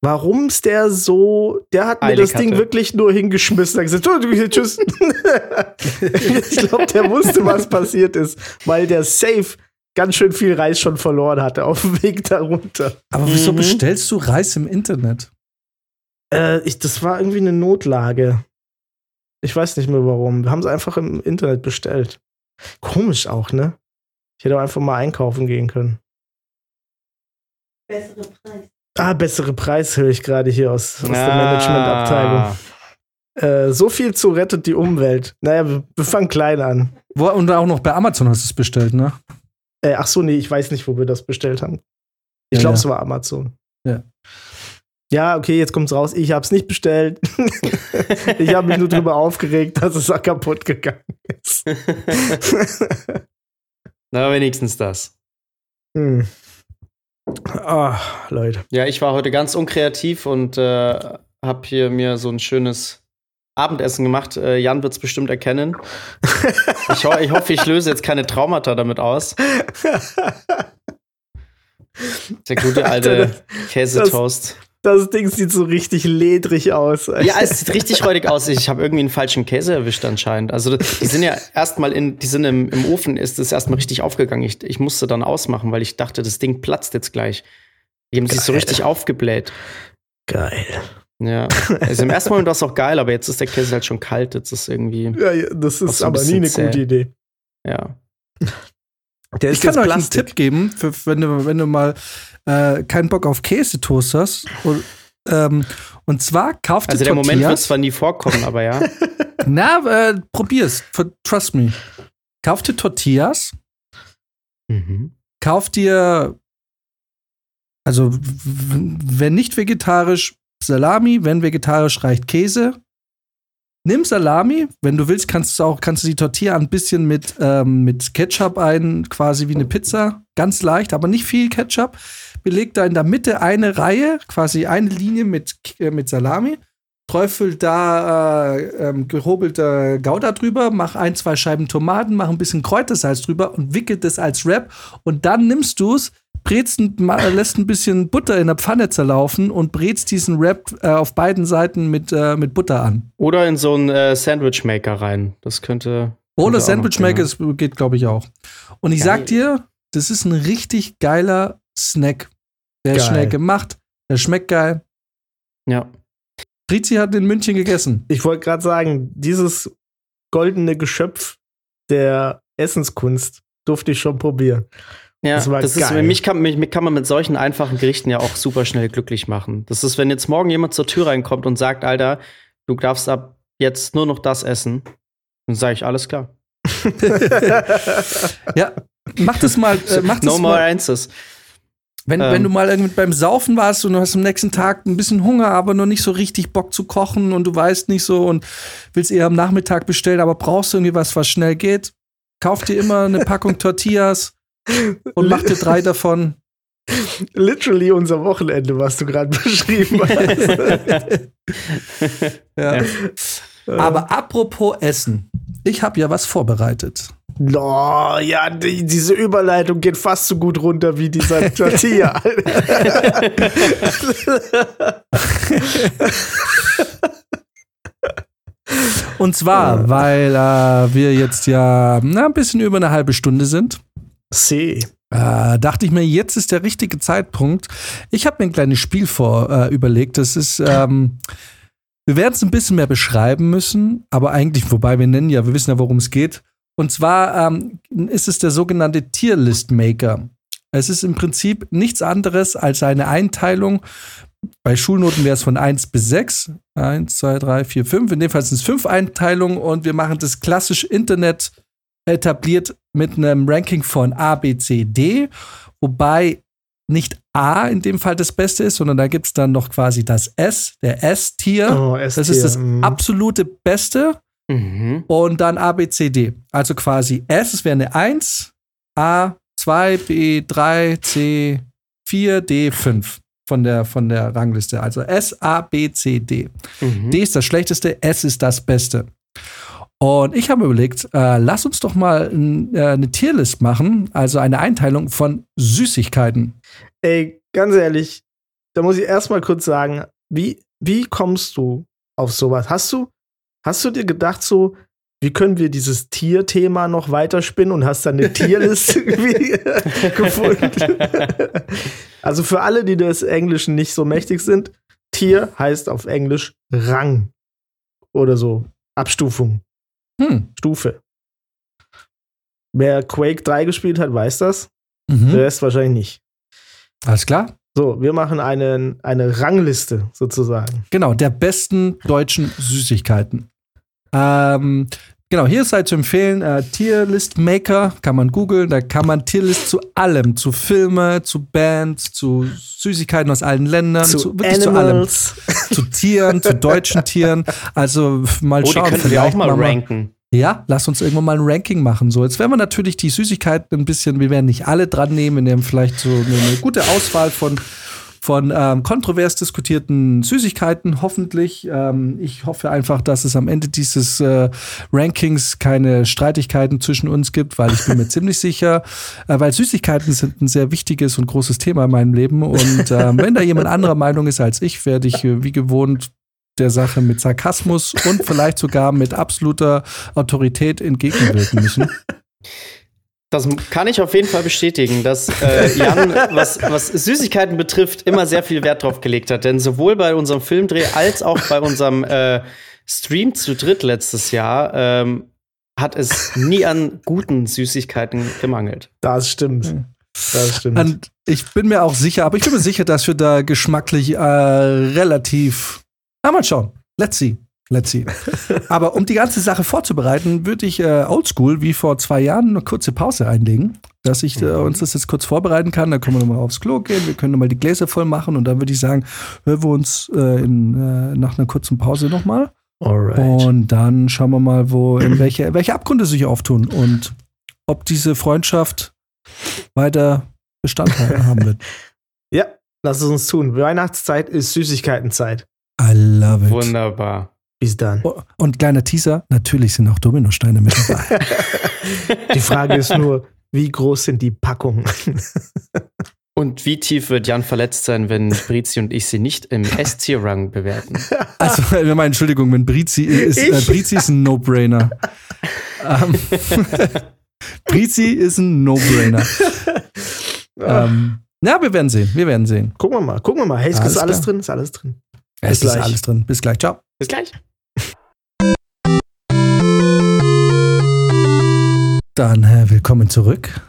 warum's der so, der hat mir Eilig das Ding hatte. wirklich nur hingeschmissen. Er hat gesagt, "Oh, du, tschüss. ich glaube, der wusste, was passiert ist, weil der Safe ganz schön viel Reis schon verloren hatte auf dem Weg darunter. Aber wieso Mhm. bestellst du Reis im Internet? Äh, ich, das war irgendwie eine Notlage. Ich weiß nicht mehr warum. Wir haben es einfach im Internet bestellt. Komisch auch, ne? Ich hätte auch einfach mal einkaufen gehen können. Bessere Preis. Ah, bessere Preis höre ich gerade hier aus, aus der Managementabteilung. Ah. Äh, so viel zu rettet die Umwelt. Naja, wir, wir fangen klein an. Wo, und auch noch bei Amazon hast du es bestellt, ne? Äh, ach so, nee, ich weiß nicht, wo wir das bestellt haben. Ich Ja, glaube, ja. es war Amazon. Ja. Ja, okay, jetzt kommt's raus. Ich habe es nicht bestellt. ich habe mich nur darüber aufgeregt, dass es kaputt gegangen ist. Na, wenigstens das. hm. Ah, Leute. Ja, ich war heute ganz unkreativ und äh, habe hier mir so ein schönes Abendessen gemacht. Äh, Jan wird es bestimmt erkennen. Ich, ho ich hoffe, ich löse jetzt keine Traumata damit aus. Der gute alte Alter, Käsetoast. Das Ding sieht so richtig ledrig aus. Ja, es sieht richtig räudig aus. Ich habe irgendwie einen falschen Käse erwischt anscheinend. Also die sind ja erstmal in, die sind im, im Ofen, ist es erstmal richtig aufgegangen. Ich, ich musste dann ausmachen, weil ich dachte, das Ding platzt jetzt gleich. Die haben sich so richtig aufgebläht. Geil. Ja. Also im ersten Moment war es auch geil, aber jetzt ist der Käse halt schon kalt. Jetzt ist irgendwie, Ja, das ist aber nie eine zäh. gute Idee. ja. Der Ich kann jetzt euch einen. Tipp geben, für, wenn, du, wenn du mal äh, keinen Bock auf Käsetoast hast. Und, ähm, und zwar kauft Also der Moment wird Tortillas. zwar nie vorkommen, aber ja. Na, äh, probier's. For- Trust me. Kauft dir Tortillas, Mhm. kauft dir, also wenn nicht vegetarisch, Salami, wenn vegetarisch reicht Käse. Nimm Salami, wenn du willst, kannst du auch, kannst du die Tortilla ein bisschen mit, ähm, mit Ketchup ein, quasi wie eine Pizza. Ganz leicht, aber nicht viel Ketchup. Beleg da in der Mitte eine Reihe, quasi eine Linie mit, äh, mit Salami. Träufel da äh, ähm, gehobelter Gouda drüber, mach ein, zwei Scheiben Tomaten, mach ein bisschen Kräutersalz drüber und wickel das als Wrap. Und dann nimmst du es, brätst, ein- lässt ein bisschen Butter in der Pfanne zerlaufen und brätst diesen Wrap äh, auf beiden Seiten mit, äh, mit Butter an. Oder in so einen äh, Sandwich-Maker rein. Das könnte. Ohne Sandwich Maker das geht, glaube ich, auch. Und ich Geil. sag dir, das ist ein richtig geiler Snack. Der ist Geil. schnell gemacht, der schmeckt geil. Ja. Trizi hat in München gegessen. Ich wollte gerade sagen, dieses goldene Geschöpf der Essenskunst durfte ich schon probieren. Ja, Das das ist, mich kann, mich, kann man mit solchen einfachen Gerichten ja auch super schnell glücklich machen. Das ist, wenn jetzt morgen jemand zur Tür reinkommt und sagt, Alter, du darfst ab jetzt nur noch das essen, dann sage ich, alles klar. Ja, mach das mal. Äh, mach das no more mal. answers. Wenn, Ähm. wenn du mal irgendwie beim Saufen warst und du hast am nächsten Tag ein bisschen Hunger, aber noch nicht so richtig Bock zu kochen und du weißt nicht so und willst eher am Nachmittag bestellen, aber brauchst irgendwie was, was schnell geht, kauf dir immer eine Packung Tortillas und mach dir drei davon. Literally unser Wochenende, was du gerade beschrieben hast. Ja. Ja. Aber apropos Essen, ich habe ja was vorbereitet. No, ja, die, diese Überleitung geht fast so gut runter wie dieser Tortilla. Und zwar, weil äh, wir jetzt ja na, ein bisschen über eine halbe Stunde sind. See. Äh, dachte ich mir, jetzt ist der richtige Zeitpunkt. Ich habe mir ein kleines Spiel vor äh, überlegt. Das ist, ähm, wir werden es ein bisschen mehr beschreiben müssen, aber eigentlich, wobei wir nennen ja, wir wissen ja, worum es geht. Und zwar ähm, ist es der sogenannte Tierlist Maker. Es ist im Prinzip nichts anderes als eine Einteilung. Bei Schulnoten wäre es von 1 bis 6. 1, 2, 3, 4, 5. In dem Fall sind es fünf Einteilungen und wir machen das klassisch Internet etabliert mit einem Ranking von A, B, C, D, wobei nicht A in dem Fall das Beste ist, sondern da gibt es dann noch quasi das S, der S-Tier. Oh, das ist das mm. absolute Beste Mhm. und dann A, B, C, D. Also quasi S, es wäre eine 1, A, 2, B, 3, C, 4, D, 5. von der, von der Rangliste. Also S, A, B, C, D. Mhm. D ist das Schlechteste, S ist das Beste. Und ich habe überlegt, äh, lass uns doch mal n, äh, eine Tierlist machen, also eine Einteilung von Süßigkeiten. Ey, ganz ehrlich, da muss ich erstmal kurz sagen, wie, wie kommst du auf sowas? Hast du, hast du dir gedacht, so, wie können wir dieses Tierthema noch weiterspinnen und hast dann eine Tierliste gefunden? also für alle, die des Englischen nicht so mächtig sind, Tier heißt auf Englisch Rang oder so. Abstufung, Hm. Stufe. Wer Quake 3 gespielt hat, weiß das. Mhm. Der Rest wahrscheinlich nicht. Alles klar? So, wir machen einen, eine Rangliste sozusagen. Genau, der besten deutschen Süßigkeiten. Ähm, genau, hier ist halt zu empfehlen, äh, Tierlist Maker, kann man googeln, da kann man Tierlist zu allem, zu Filme, zu Bands, zu Süßigkeiten aus allen Ländern, zu, wirklich zu allem. Zu Tieren, zu deutschen Tieren. Also mal Oh, die schauen. könnten wir auch vielleicht mal wir- ranken. Ja, lass uns irgendwann mal ein Ranking machen. So, jetzt werden wir natürlich die Süßigkeiten ein bisschen, wir werden nicht alle dran nehmen, wir nehmen vielleicht so eine, eine gute Auswahl von, von ähm, kontrovers diskutierten Süßigkeiten, hoffentlich. Ähm, ich hoffe einfach, dass es am Ende dieses äh, Rankings keine Streitigkeiten zwischen uns gibt, weil ich bin mir ziemlich sicher, äh, weil Süßigkeiten sind ein sehr wichtiges und großes Thema in meinem Leben. Und ähm, wenn da jemand anderer Meinung ist als ich, werde ich äh, wie gewohnt der Sache mit Sarkasmus und vielleicht sogar mit absoluter Autorität entgegenwirken müssen. Das kann ich auf jeden Fall bestätigen, dass äh, Jan, was, was Süßigkeiten betrifft, immer sehr viel Wert drauf gelegt hat. Denn sowohl bei unserem Filmdreh als auch bei unserem äh, Stream zu dritt letztes Jahr ähm, hat es nie an guten Süßigkeiten gemangelt. Das stimmt. Das stimmt. Und ich bin mir auch sicher, aber ich bin mir sicher, dass wir da geschmacklich äh, relativ. Na, mal schauen. Let's see. Let's see. Aber um die ganze Sache vorzubereiten, würde ich äh, oldschool wie vor zwei Jahren eine kurze Pause einlegen, dass ich äh, uns das jetzt kurz vorbereiten kann. Dann können wir nochmal aufs Klo gehen, wir können nochmal die Gläser voll machen und dann würde ich sagen, hören wir uns äh, in, äh, nach einer kurzen Pause nochmal. Alright. Und dann schauen wir mal, wo, in welche, welche Abgründe sich auftun und ob diese Freundschaft weiter Bestand haben wird. ja, lass es uns tun. Weihnachtszeit ist Süßigkeitenzeit. I love it. Wunderbar. Bis dann. Oh, Und kleiner Teaser, natürlich sind auch Dominosteine mit dabei. Die Frage ist nur, wie groß sind die Packungen? Und wie tief wird Jan verletzt sein, wenn Brizi und ich sie nicht im S-Tier-Rang bewerten? Also, wir meinen, Entschuldigung, wenn Brizi ist, äh? Brizi ist ein No-Brainer. ähm, Brizi ist ein No-Brainer. ähm, ja, wir werden sehen, wir werden sehen. Gucken wir mal, gucken wir mal. Hey, ist Alles alles drin? Ist alles drin. Es ist gleich. alles drin. Bis gleich, ciao. Bis gleich. Dann äh, willkommen zurück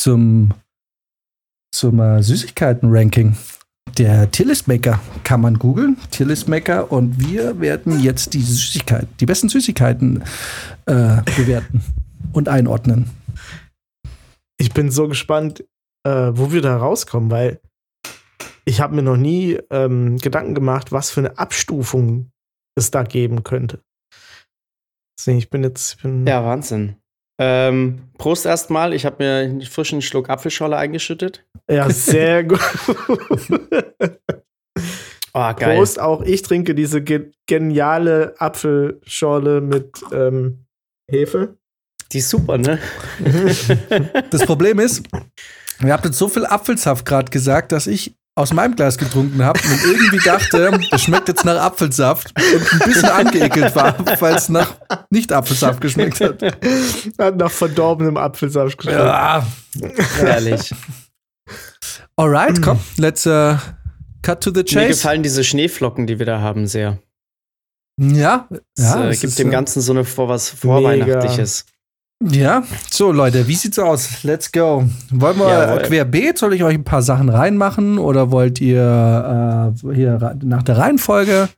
zum, zum äh, Süßigkeiten-Ranking. Der Tierlistmaker kann man googeln, Tierlistmaker, und wir werden jetzt die Süßigkeiten, die besten Süßigkeiten äh, bewerten und einordnen. Ich bin so gespannt, äh, wo wir da rauskommen, weil ich habe mir noch nie ähm, Gedanken gemacht, was für eine Abstufung es da geben könnte. Deswegen, ich bin jetzt, ich bin, Ja, Wahnsinn. Ähm, Prost erstmal. Ich habe mir einen frischen Schluck Apfelschorle eingeschüttet. ja sehr gut. Oh, geil. Prost, auch ich trinke diese ge geniale Apfelschorle mit ähm, Hefe. Die ist super, ne? Das Problem ist, ihr habt jetzt so viel Apfelsaft gerade gesagt, dass ich aus meinem Glas getrunken habe und irgendwie dachte, das schmeckt jetzt nach Apfelsaft und ein bisschen angeekelt war, weil es nach nicht Apfelsaft geschmeckt hat. Hat nach verdorbenem Apfelsaft geschmeckt. Ja. Herrlich. Alright, komm, let's uh, cut to the Mir chase. gefallen diese Schneeflocken, die wir da haben, sehr. Ja, Es ja, äh, es gibt ist, dem äh, Ganzen so eine vor was Vorweihnachtliches. Ja, so Leute, wie sieht's aus? Let's go. Wollen wir Jawohl. querbeet? Soll ich euch ein paar Sachen reinmachen oder wollt ihr äh, hier nach der Reihenfolge?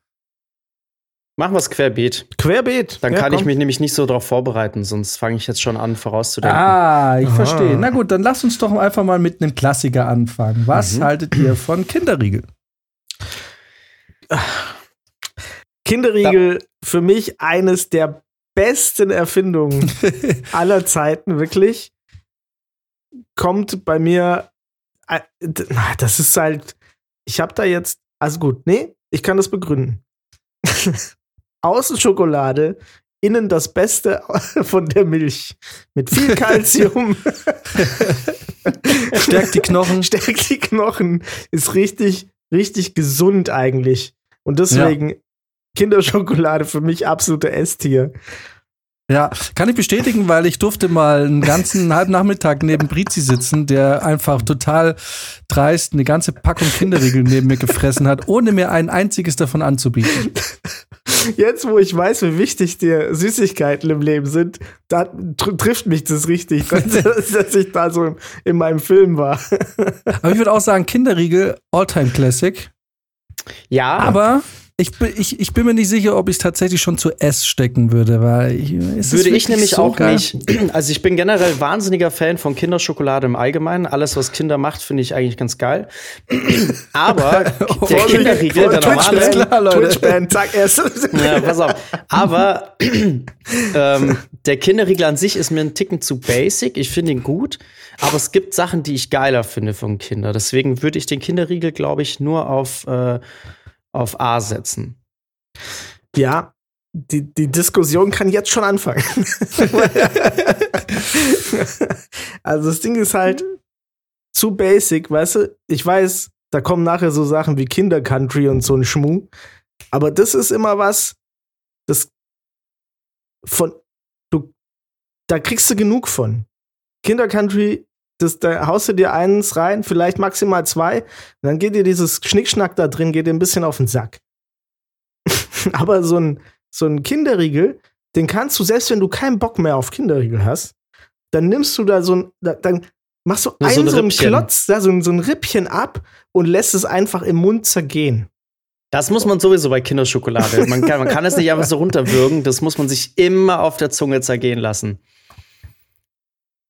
Machen wir es querbeet. Querbeet. Dann Ja, kann ich komm. mich nämlich nicht so darauf vorbereiten, sonst fange ich jetzt schon an, vorauszudenken. Ah, ich Aha. verstehe. Na gut, dann lasst uns doch einfach mal mit einem Klassiker anfangen. Was Mhm. haltet ihr von Kinderriegel? Kinderriegel für mich eines der besten Erfindungen aller Zeiten, wirklich. Kommt bei mir äh, das ist halt, ich habe da jetzt, also gut, nee, ich kann das begründen. Außenschokolade, innen das Beste von der Milch. Mit viel Kalzium. Stärkt die Knochen. Stärkt die Knochen. Ist richtig, richtig gesund eigentlich. Und deswegen ja. Kinderschokolade für mich absolute Esstier. Ja, kann ich bestätigen, weil ich durfte mal einen ganzen halben Nachmittag neben Brizi sitzen, der einfach total dreist eine ganze Packung Kinderriegel neben mir gefressen hat, ohne mir ein einziges davon anzubieten. Jetzt, wo ich weiß, wie wichtig dir Süßigkeiten im Leben sind, da tr trifft mich das richtig, dass, dass, ich da so in meinem Film war. Aber ich würde auch sagen, Kinderriegel, Alltime Classic. Ja. Aber ich, ich, ich bin mir nicht sicher, ob ich es tatsächlich schon zu S stecken würde, weil ich, würde ich nämlich so auch geil? nicht. Also ich bin generell wahnsinniger Fan von Kinderschokolade im Allgemeinen. Alles, was Kinder macht, finde ich eigentlich ganz geil. Aber oh, der Kinderriegel, der normale. Klar, Twitch-Band, zack, erst. ja, pass auf. Aber ähm, der Kinderriegel an sich ist mir ein Ticken zu basic. Ich finde ihn gut. Aber es gibt Sachen, die ich geiler finde von Kindern. Deswegen würde ich den Kinderriegel, glaube ich, nur auf äh, auf A setzen. Ja, die, die Diskussion kann jetzt schon anfangen. also das Ding ist halt zu basic, weißt du? Ich weiß, da kommen nachher so Sachen wie Kindercountry und so ein Schmuh. Aber das ist immer was, das von, du, da kriegst du genug von. Kindercountry, das, da haust du dir eins rein, vielleicht maximal zwei, dann geht dir dieses Schnickschnack da drin, geht dir ein bisschen auf den Sack. Aber so ein, so ein Kinderriegel, den kannst du, selbst wenn du keinen Bock mehr auf Kinderriegel hast, dann nimmst du da so ein, da, dann machst du ja, einen so, ein so einen Klotz, da so ein, so ein Rippchen ab und lässt es einfach im Mund zergehen. Das muss man sowieso bei Kinderschokolade. Man kann, man kann es nicht einfach so runterwürgen. Das muss man sich immer auf der Zunge zergehen lassen.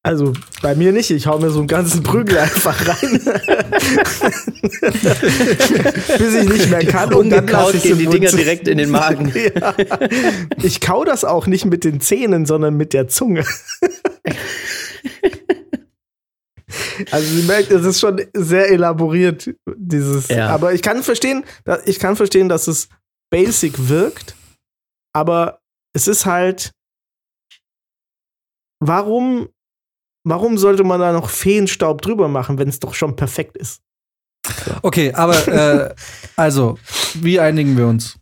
Also bei mir nicht, ich hau mir so einen ganzen Prügel einfach rein. Bis ich nicht mehr kann. Und dann lasse ich gehen die Dinger direkt in den Magen. ja. Ich kau das auch nicht mit den Zähnen, sondern mit der Zunge. also sie merkt, es ist schon sehr elaboriert, dieses. Ja. Aber ich kann verstehen, ich kann verstehen, dass es basic wirkt, aber es ist halt. Warum warum sollte man da noch Feenstaub drüber machen, wenn es doch schon perfekt ist? Okay, aber äh, also, wie einigen wir uns?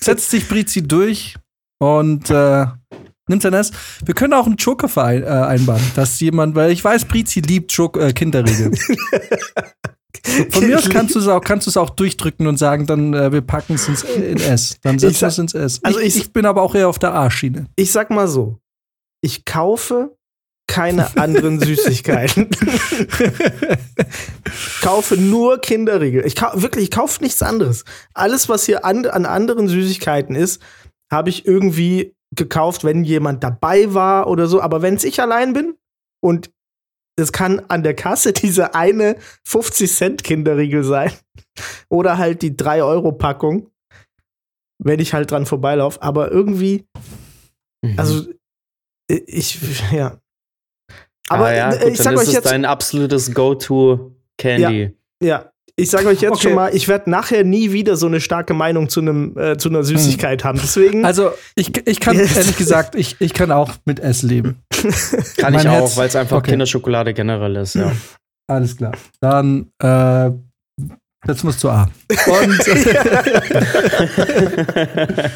Setzt sich Brizi durch und äh, nimmt sein Nest. Wir können auch einen Joker verein, äh, dass jemand, weil ich weiß, Brizi liebt Joker, äh, Kinderriegel. Von mir aus kannst du es auch, kannst auch durchdrücken und sagen, dann äh, wir packen es ins in S. Dann setzen wir es ins S. Also ich, ich, bin aber auch eher auf der A-Schiene. Ich sag mal so: Ich kaufe keine anderen Süßigkeiten. kaufe nur Kinderriegel. Ich kau wirklich, ich kaufe nichts anderes. Alles, was hier an, an anderen Süßigkeiten ist, habe ich irgendwie gekauft, wenn jemand dabei war oder so. Aber wenn es ich allein bin und es kann an der Kasse diese eine 50 Cent Kinderriegel sein oder halt die 3 Euro Packung, wenn ich halt dran vorbeilaufe. Aber irgendwie, mhm. also ich, ja, aber ah, ja, äh, gut, ich sag euch jetzt. dein absolutes Go-To-Candy. Ja, ja, ich sage euch jetzt okay. schon mal, ich werde nachher nie wieder so eine starke Meinung zu, einem, äh, zu einer Süßigkeit hm. haben. Deswegen. Also, ich, ich kann ehrlich gesagt, ich, ich kann auch mit S leben. kann ich auch, weil es einfach okay. Kinderschokolade generell ist, ja. Alles klar. Dann, äh, jetzt musst du A. Und.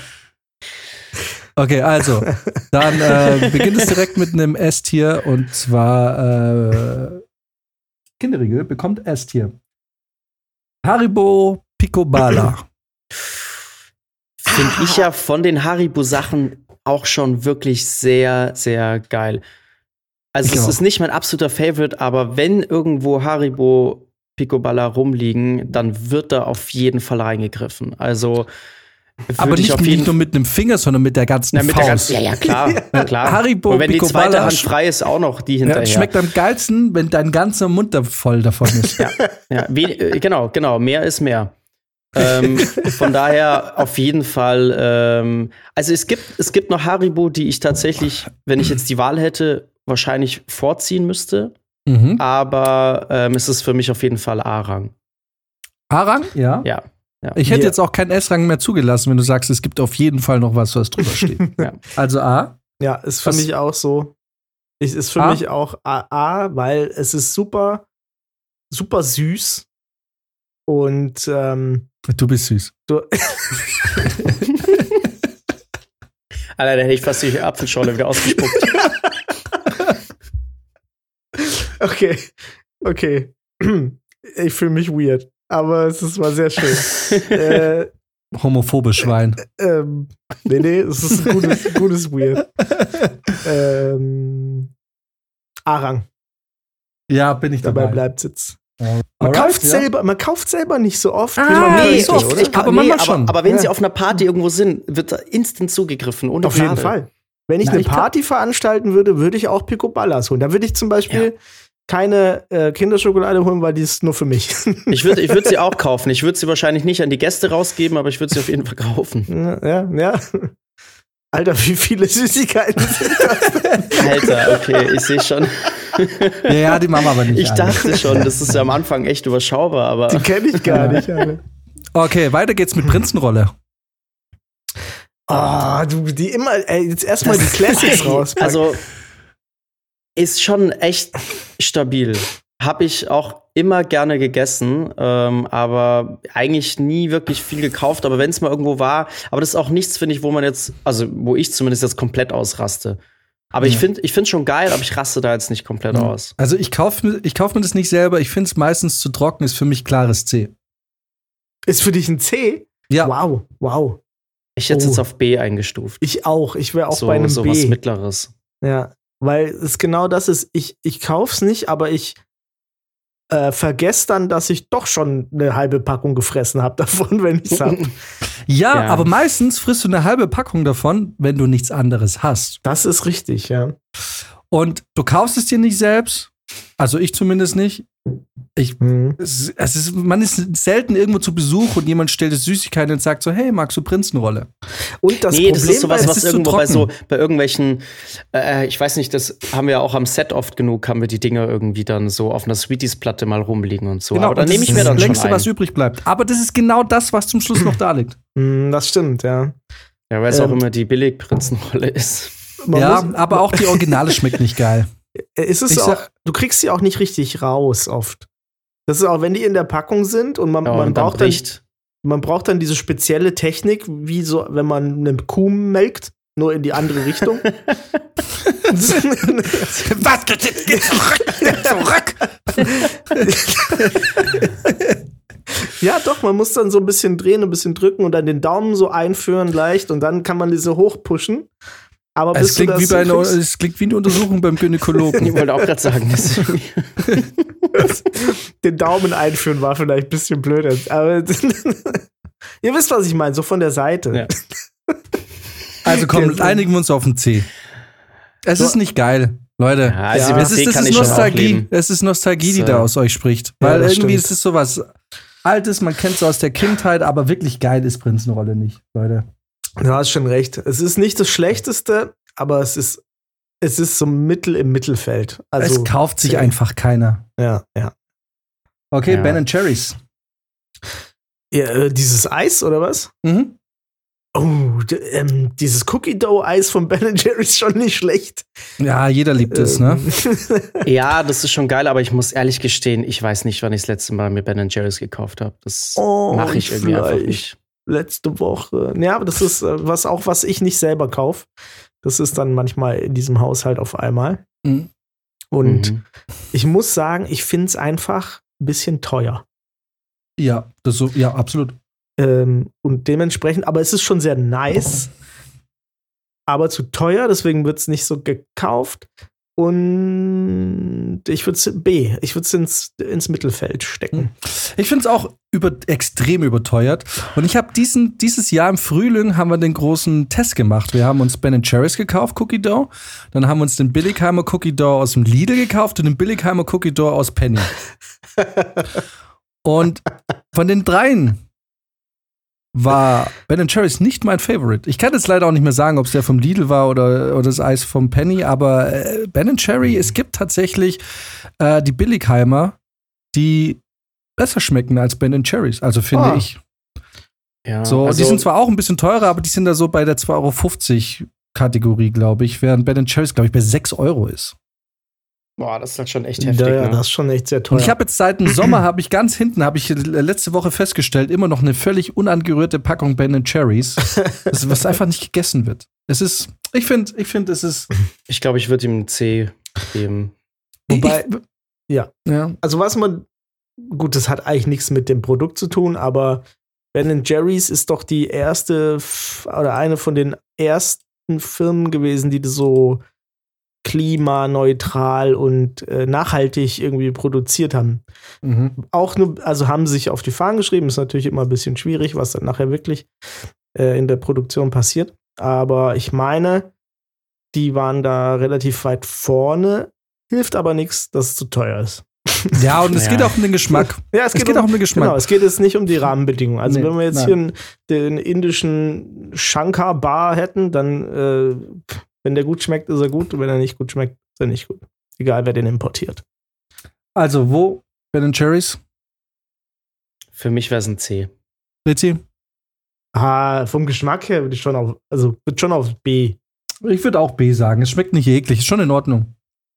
Okay, also, dann äh, beginnt es direkt mit einem S-Tier und zwar äh, Kinderriegel bekommt S-Tier. Haribo Picobala. Finde ich ja von den Haribo-Sachen auch schon wirklich sehr, sehr geil. Also, es ist nicht mein absoluter Favorite, aber wenn irgendwo Haribo Picoballa rumliegen, dann wird da auf jeden Fall reingegriffen. Also, aber nicht, nicht, nur mit einem Finger, sondern mit der ganzen Na, mit Faust. Der ganzen, ja, ja, klar. klar. Haribo, Und wenn Pico die zweite Hand frei ist, auch noch die hinterher. Ja, schmeckt am geilsten, wenn dein ganzer Mund da voll davon ist. ja, ja. Äh, genau, genau. Mehr ist mehr. ähm, von daher auf jeden Fall. Ähm, also es gibt, es gibt noch Haribo, die ich tatsächlich, wenn ich jetzt die Wahl hätte, wahrscheinlich vorziehen müsste. mhm. aber ähm, es ist für mich auf jeden Fall A-Rang. A-Rang? Ja. Ja. Ja. Ich hätte Ja. jetzt auch keinen S-Rang mehr zugelassen, wenn du sagst, es gibt auf jeden Fall noch was, was drüber steht. Ja. Also A. Ja, ist für Was- mich auch so. Ich, ist für A? mich auch AA, weil es ist super, super süß. Und ähm, Du bist süß. du, Alter, da hätte ich fast die Apfelschorle wieder ausgespuckt. okay, okay. Ich fühle mich weird, aber es ist, war sehr schön. äh, Homophobe Schwein. ähm, nee, nee, es ist ein gutes, gutes Weird. Ähm, Arang, Ja, bin ich dabei dabei. bleibt Sitz. Man Alright, kauft, ja. selber, man kauft selber nicht so oft. Ah, nee, so oft. Ich- aber manchmal aber, aber wenn Ja. sie auf einer Party irgendwo sind, wird da instant zugegriffen. Ohne Auf jeden Gnade. Fall. Wenn ich Na, eine ich Party veranstalten würde, würde ich auch Picoballas holen. Da würde ich zum Beispiel keine äh, Kinderschokolade holen, weil die ist nur für mich. Ich würde ich würd sie auch kaufen. Ich würde sie wahrscheinlich nicht an die Gäste rausgeben, aber ich würde sie auf jeden Fall kaufen. ja, ja. Alter, wie viele Süßigkeiten sind das? Alter, okay, ich sehe schon. Ja, ja, die Mama aber nicht. Ich alle. dachte schon, das ist ja am Anfang echt überschaubar, aber Die kenne ich gar nicht. Alter. Okay, weiter geht's mit Prinzenrolle. Oh, du, die immer, ey, jetzt erstmal die Classics raus. Also ist schon echt stabil. Habe ich auch immer gerne gegessen, ähm, aber eigentlich nie wirklich viel gekauft. Aber wenn es mal irgendwo war, aber das ist auch nichts, finde ich, wo man jetzt, also wo ich zumindest jetzt komplett ausraste. Aber ich Ja. finde, ich finde schon geil, aber ich raste da jetzt nicht komplett Ja. aus. Also ich kaufe mir, ich kauf mir das nicht selber. Ich finde es meistens zu trocken, ist für mich klares C. Ist für dich ein C? Ja. Wow, wow. Ich hätte Oh. jetzt auf B eingestuft. Ich auch. Ich wäre auch so, bei einem so B. was Mittleres. Ja, weil es genau das ist. Ich, ich kauf's nicht, aber ich äh, vergesse dann, dass ich doch schon eine halbe Packung gefressen habe davon, wenn ich's hab. ja, Ja. aber meistens frisst du eine halbe Packung davon, wenn du nichts anderes hast. Das ist richtig, ja. Und du kaufst es dir nicht selbst. Also ich zumindest nicht. Ich, Mhm. es, es ist, man ist selten irgendwo zu Besuch und jemand stellt es Süßigkeiten und sagt so, hey, magst du Prinzenrolle? Und das nee, Problem das ist sowas, was es ist irgendwo bei so bei irgendwelchen, äh, ich weiß nicht, das haben wir ja auch am Set oft genug, haben wir die Dinger irgendwie dann so auf einer Sweeties-Platte mal rumliegen und so. aber dann nehme ich ist mir dann das längste, was übrig bleibt. Aber das ist genau das, was zum Schluss noch da liegt. Mhm, das stimmt, ja. Ja, weil es auch Ähm, immer die Billigprinzenrolle ist. Man ja, muss- aber auch die Originale schmeckt nicht geil. Ist es Ich auch, sag- du kriegst sie auch nicht richtig raus oft. Das ist auch, wenn die in der Packung sind und man, Ja, man, und dann braucht dann, bricht. man braucht dann diese spezielle Technik, wie so, wenn man eine Kuh melkt, nur in die andere Richtung. Was? Geh zurück! ja, doch, man muss dann so ein bisschen drehen, ein bisschen drücken und dann den Daumen so einführen leicht und dann kann man diese hochpushen. Aber Es klingt, das wie bei einer, es klingt wie eine Untersuchung beim Ich Gynäkologen. wollte auch gerade sagen, das den Daumen einführen war vielleicht ein bisschen blöder. Aber ihr wisst, was ich meine, so von der Seite. Ja. Also komm, einigen wir uns auf ein C. Es So- ist nicht geil, Leute. ja, also Ja. es ist, das ist ich Nostalgie. Es ist Nostalgie, die So. da aus euch spricht. Ja, Weil das irgendwie stimmt. ist es sowas Altes, man kennt es aus der Kindheit, aber wirklich geil ist Prinzenrolle nicht, Leute. Du hast schon recht. Es ist nicht das Schlechteste, aber es ist, es ist so mittel im Mittelfeld. Also, es kauft sich C. einfach keiner. Ja, ja. Okay, Ja. Ben Cherries. ja äh, dieses Eis oder was? Mhm. Oh, ähm, dieses Cookie Dough Eis von Ben Jerry's ist schon nicht schlecht. Ja, jeder liebt es, ne? Ähm, Ja, das ist schon geil, aber ich muss ehrlich gestehen, ich weiß nicht, wann ich das letzte Mal mir Ben Jerry's gekauft habe. Das Oh, mache ich irgendwie einfach vielleicht. nicht. Letzte Woche. Ja, aber das ist äh, was auch, was ich nicht selber kaufe. Das ist dann manchmal in diesem Haushalt auf einmal. Mhm. Und Mhm. ich muss sagen, ich finde es einfach ein bisschen teuer. Ja, das so, ja, absolut. Ähm, und dementsprechend, aber es ist schon sehr nice, aber zu teuer, deswegen wird es nicht so gekauft. Und ich würde es B, ich würde es ins, ins Mittelfeld stecken. Ich finde es auch über, extrem überteuert. Und ich habe diesen dieses Jahr im Frühling haben wir den großen Test gemacht. Wir haben uns Ben Cherries gekauft, Cookie Dough. Dann haben wir uns den Billigheimer Cookie Dough aus dem Lidl gekauft und den Billigheimer Cookie Dough aus Penny. und von den dreien war Ben Cherries nicht mein Favorite. Ich kann jetzt leider auch nicht mehr sagen, ob es der vom Lidl war oder, oder das Eis vom Penny, aber äh, Ben Cherry, es gibt tatsächlich äh, die Billigheimer, die besser schmecken als Ben Cherries, also finde Ah. ich. Ja, So, also, die sind zwar auch ein bisschen teurer, aber die sind da so bei der 2,50 Euro Kategorie, glaube ich, während Ben Cherries, glaube ich, bei 6 Euro ist. Boah, das ist halt schon echt heftig. ja, ja, ne? das ist schon echt sehr teuer. Und ich habe jetzt seit dem Sommer, habe ich ganz hinten, habe ich letzte Woche festgestellt, immer noch eine völlig unangerührte Packung Ben Cherries, das, was einfach nicht gegessen wird. Es ist, ich finde, ich finde, es ist, Ich glaube, ich würde ihm ein C geben. Wobei, ich, ja. ja. also was man, gut, das hat eigentlich nichts mit dem Produkt zu tun, aber Ben Jerry's ist doch die erste oder eine von den ersten Firmen gewesen, die so klimaneutral und äh, nachhaltig irgendwie produziert haben. Mhm. Auch nur, also haben sich auf die Fahnen geschrieben, ist natürlich immer ein bisschen schwierig, was dann nachher wirklich äh, in der Produktion passiert. Aber ich meine, die waren da relativ weit vorne, hilft aber nichts, dass es zu teuer ist. ja, und es Ja. geht auch um den Geschmack. Ja, Es geht auch um den Geschmack. Genau, es geht jetzt nicht um die Rahmenbedingungen. Also Nee, wenn wir jetzt nein. hier einen, den indischen Shankar Bar hätten, dann, äh, wenn der gut schmeckt, ist er gut. Und wenn er nicht gut schmeckt, ist er nicht gut. Egal, wer den importiert. Also, wo Ben Cherries? Für mich wäre es ein C. Rizzi? Ah, vom Geschmack her würde ich schon auf, also wird schon auf B. Ich würde auch B sagen. Es schmeckt nicht eklig, ist schon in Ordnung.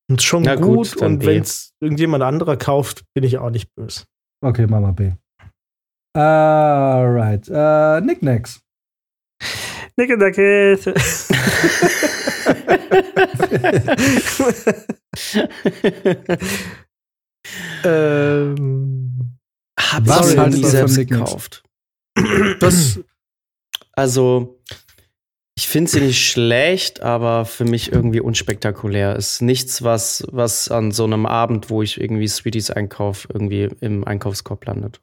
Und schon Na gut, gut. und wenn es irgendjemand anderer kauft, bin ich auch nicht böse. Okay, machen wir B. Alright. Äh, Nicknacks. Nickelnackel. ähm, Hab Was ich haltet nie selbst gekauft. Das, Also, ich finde sie nicht schlecht, aber für mich irgendwie unspektakulär. Ist nichts, was, was an so einem Abend, wo ich irgendwie Sweeties einkaufe, irgendwie im Einkaufskorb landet.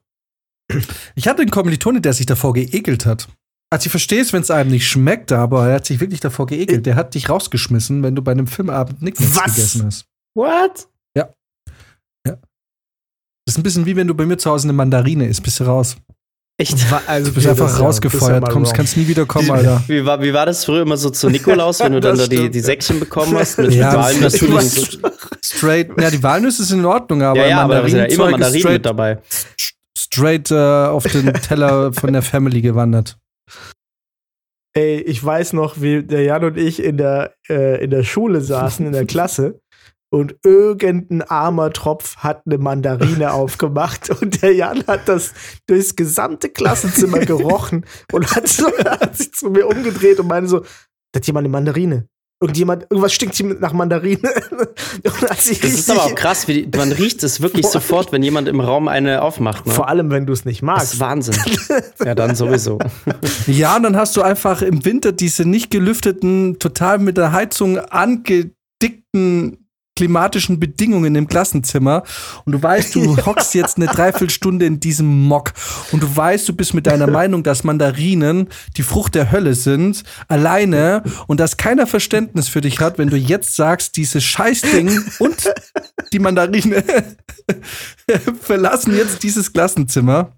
ich hatte einen Kommilitone, der sich davor geekelt hat. Also ich verstehe es, wenn es einem nicht schmeckt, aber er hat sich wirklich davor geekelt. Der hat dich rausgeschmissen, wenn du bei einem Filmabend Was? gegessen hast. What? Das ist ein bisschen wie wenn du bei mir zu Hause eine Mandarine isst, bist du raus. Echt? also Du bist einfach rausgefeuert, kommst, kannst nie wieder kommen, Alter. Wie war, wie war das früher immer so zu Nikolaus, wenn du dann da die, die ja. Säckchen bekommen hast mit Ja, das- natürlich? Straight, ja, die Walnüsse sind in Ordnung, aber Ja, ja, aber da sind ja immer Mandarinen mit straight, dabei. straight äh, auf den Teller von der Family gewandert. Ey, ich weiß noch, wie der Jan und ich in der, äh, in der Schule saßen, in der Klasse. Und irgendein armer Tropf hat eine Mandarine aufgemacht und der Jan hat das durchs gesamte Klassenzimmer gerochen und hat, so, hat sich zu mir umgedreht und meinte so, da hat jemand eine Mandarine. Irgendjemand, irgendwas stinkt hier nach Mandarine. Das ist aber auch krass, wie die, man riecht es wirklich sofort, wenn jemand im Raum eine aufmacht. Ne? Vor allem, wenn du es nicht Das ist magst. Wahnsinn. ja, dann sowieso. Ja, und dann hast du einfach im Winter diese nicht gelüfteten, total mit der Heizung angedickten klimatischen Bedingungen im Klassenzimmer und du weißt, du hockst jetzt eine Dreiviertelstunde in diesem Mock und du weißt, du bist mit deiner Meinung, dass Mandarinen die Frucht der Hölle sind, alleine und dass keiner Verständnis für dich hat, wenn du jetzt sagst, dieses Scheißding und die Mandarine verlassen jetzt dieses Klassenzimmer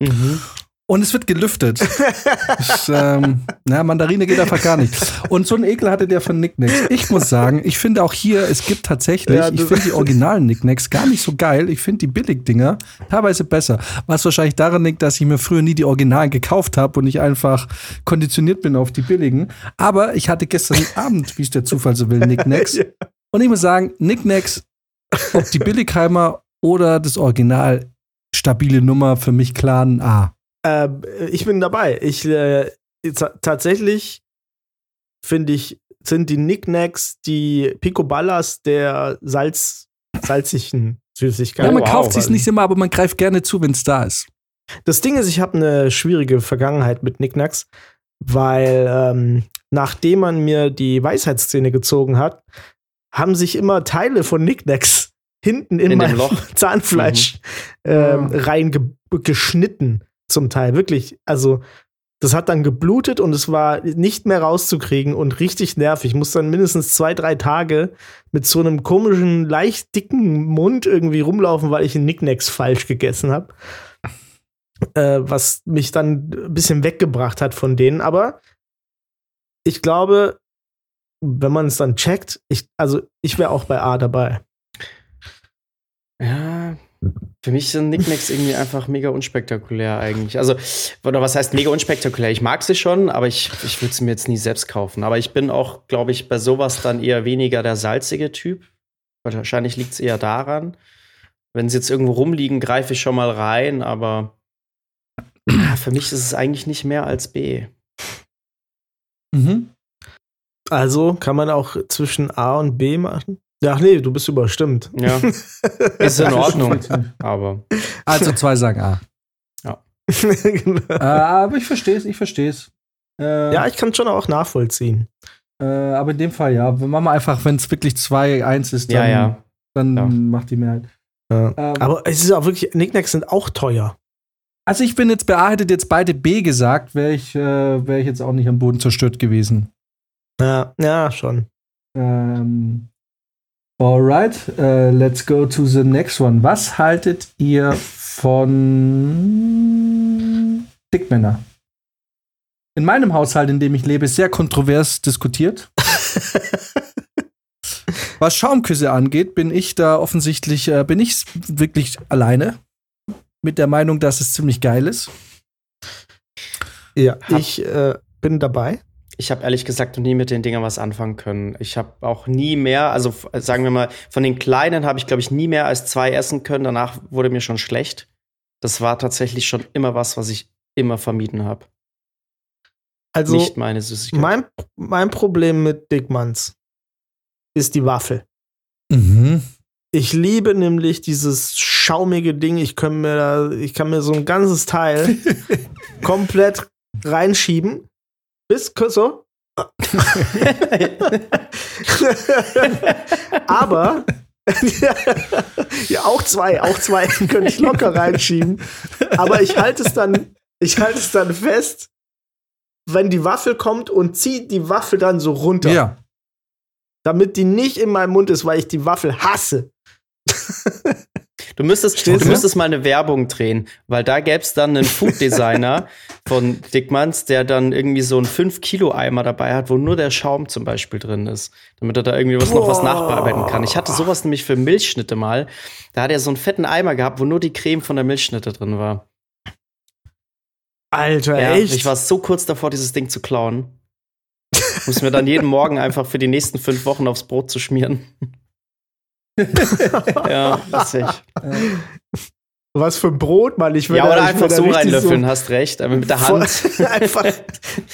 Mhm. Und es wird gelüftet. ich, ähm, na, Mandarine geht einfach gar nicht. Und so einen Ekel hatte der von Nicknacks. Ich muss sagen, ich finde auch hier, es gibt tatsächlich, Ja, ich finde die originalen Nicknacks gar nicht so geil. Ich finde die Billigdinger teilweise besser. Was wahrscheinlich daran liegt, dass ich mir früher nie die Originalen gekauft habe und ich einfach konditioniert bin auf die billigen. Aber ich hatte gestern Abend, wie es der Zufall so will, Nicknacks. Ja. Und ich muss sagen, Nicknacks, ob die Billigheimer oder das Original, stabile Nummer für mich klar ein A. Ähm, ich bin dabei. Ich äh, ta- tatsächlich finde ich, sind die Knickknacks die Picoballas der Salz, salzigen Süßigkeiten. Ja, man wow, kauft sich's weil- nicht immer, aber man greift gerne zu, wenn es da ist. Das Ding ist, ich habe eine schwierige Vergangenheit mit Knickknacks, weil ähm, nachdem man mir die Weisheitszähne gezogen hat, haben sich immer Teile von Knickknacks hinten in, In mein. Zahnfleisch ähm, reingeschnitten, zum Teil. Wirklich. Also, das hat dann geblutet und es war nicht mehr rauszukriegen und richtig nervig. Ich musste dann mindestens zwei, drei Tage mit so einem komischen, leicht dicken Mund irgendwie rumlaufen, weil ich einen Knickknacks falsch gegessen habe. äh, was mich dann ein bisschen weggebracht hat von denen. Aber ich glaube, wenn man es dann checkt, ich, also ich wäre auch bei A dabei. Ja, für mich sind Nicknacks irgendwie einfach mega unspektakulär eigentlich. Also, oder was heißt mega unspektakulär? Ich mag sie schon, aber ich, ich würde sie mir jetzt nie selbst kaufen. Aber ich bin auch, glaube ich, bei sowas dann eher weniger der salzige Typ. Wahrscheinlich liegt es eher daran. Wenn sie jetzt irgendwo rumliegen, greife ich schon mal rein, aber für mich ist es eigentlich nicht mehr als B. Mhm. Also kann man auch zwischen A und B machen? Ja, nee, du bist überstimmt. Ja. Ist in Ordnung. aber. Also zwei sagen A. Ja. genau. äh, aber ich verstehe es, ich verstehe es. Äh, ja, ich kann es schon auch nachvollziehen. Äh, aber in dem Fall ja. Wir machen einfach, wenn es wirklich 2-1 ist, dann, ja, ja. dann Ja. macht die Mehrheit. Ja. Ähm, Aber es ist auch wirklich, Nicknacks sind auch teuer. Also ich bin jetzt bei A, hättet jetzt beide B gesagt, wäre ich, äh, wär ich jetzt auch nicht am Boden zerstört gewesen. Ja, ja, schon. Ähm, alright, äh, let's go to the next one. Was haltet ihr von Dickmänner? In meinem Haushalt, in dem ich lebe, ist sehr kontrovers diskutiert. Was Schaumküsse angeht, bin ich da offensichtlich, äh, bin ich wirklich alleine mit der Meinung, dass es ziemlich geil ist. Ja, Hab- ich äh, bin dabei. Ich habe ehrlich gesagt noch nie mit den Dingern was anfangen können. Ich habe auch nie mehr, also f- sagen wir mal, von den kleinen habe ich, glaube ich, nie mehr als zwei essen können. Danach wurde mir schon schlecht. Das war tatsächlich schon immer was, was ich immer vermieden habe. Also, Nicht meine Süßigkeit. mein, mein Problem mit Dickmanns ist die Waffel. Mhm. Ich liebe nämlich dieses schaumige Ding. Ich kann mir, da, ich kann mir so ein ganzes Teil komplett reinschieben. Bis so. Aber ja, auch zwei, auch zwei könnte ich locker reinschieben. Aber ich halte es dann, ich halte es dann fest, wenn die Waffel kommt und ziehe die Waffel dann so runter, Ja. damit die nicht in meinem Mund ist, weil ich die Waffel hasse. Du müsstest, du Stehst du? müsstest mal eine Werbung drehen, weil da gäbe es dann einen Food-Designer von Dickmanns, der dann irgendwie so einen 5-Kilo-Eimer dabei hat, wo nur der Schaum zum Beispiel drin ist, damit er da irgendwie was noch was nachbearbeiten kann. Ich hatte sowas nämlich für Milchschnitte mal. Da hat er so einen fetten Eimer gehabt, wo nur die Creme von der Milchschnitte drin war. Alter, Ja, echt? ich war so kurz davor, dieses Ding zu klauen. Muss mir dann jeden Morgen einfach für die nächsten fünf Wochen aufs Brot zu schmieren. ja, witzig. Was für ein Brot, Mann. Ich will Ja, da- oder ich will einfach da so reinlöffeln, hast recht. Aber mit der Hand. einfach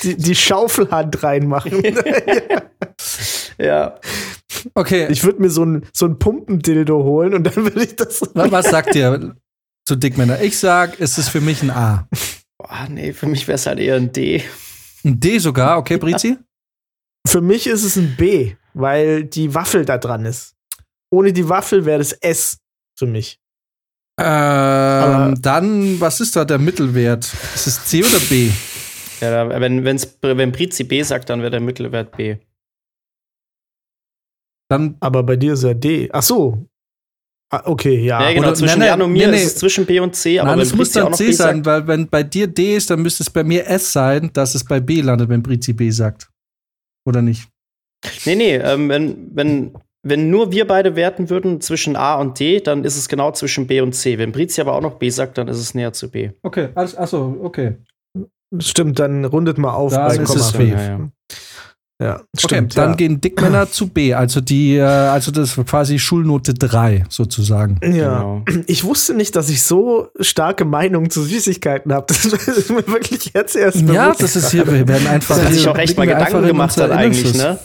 die, die Schaufelhand reinmachen. ja. Okay, ich würde mir so ein, so ein Pumpendildo holen und dann würde ich das. wa- was sagt ihr zu Dickmänner? Ich sag, es ist für mich ein A. Boah, nee, für mich wäre es halt eher ein D. Ein D sogar, okay, Brizi? Für mich ist es ein B, weil die Waffel da dran ist. Ohne die Waffel wäre das S für mich. Ähm, dann, was ist da der Mittelwert? Ist es C oder B? Ja, wenn, wenn's, wenn Brizi B sagt, dann wäre der Mittelwert B. Dann, Aber bei dir ist er D. Ach so. Ah, okay, ja. Ja, genau, oder- zwischen Jan und mir nee, nee. ist es zwischen B und C, aber nein, es muss dann noch C sein, sagt, weil wenn bei dir D ist, dann müsste es bei mir S sein, dass es bei B landet, wenn Brizi B sagt. Oder nicht? Nee, nee, ähm, wenn, wenn, wenn nur wir beide werten würden zwischen A und D, dann ist es genau zwischen B und C. Wenn Brizi aber auch noch B sagt, dann ist es näher zu B. Okay, alles, achso, okay. Stimmt, dann rundet mal auf Dann bei ist Komma. es B. Ja, ja. Ja, Okay, stimmt. dann ja. gehen Dickmänner zu B, also die, äh, also das war quasi Schulnote 3 sozusagen. Ja. Genau. Ich wusste nicht, dass ich so starke Meinungen zu Süßigkeiten habe. Das ist mir wirklich jetzt erst Ja, bewusst. das ist hier, wir werden einfach. Dass er sich auch echt mal Gedanken gemacht hat eigentlich, ne?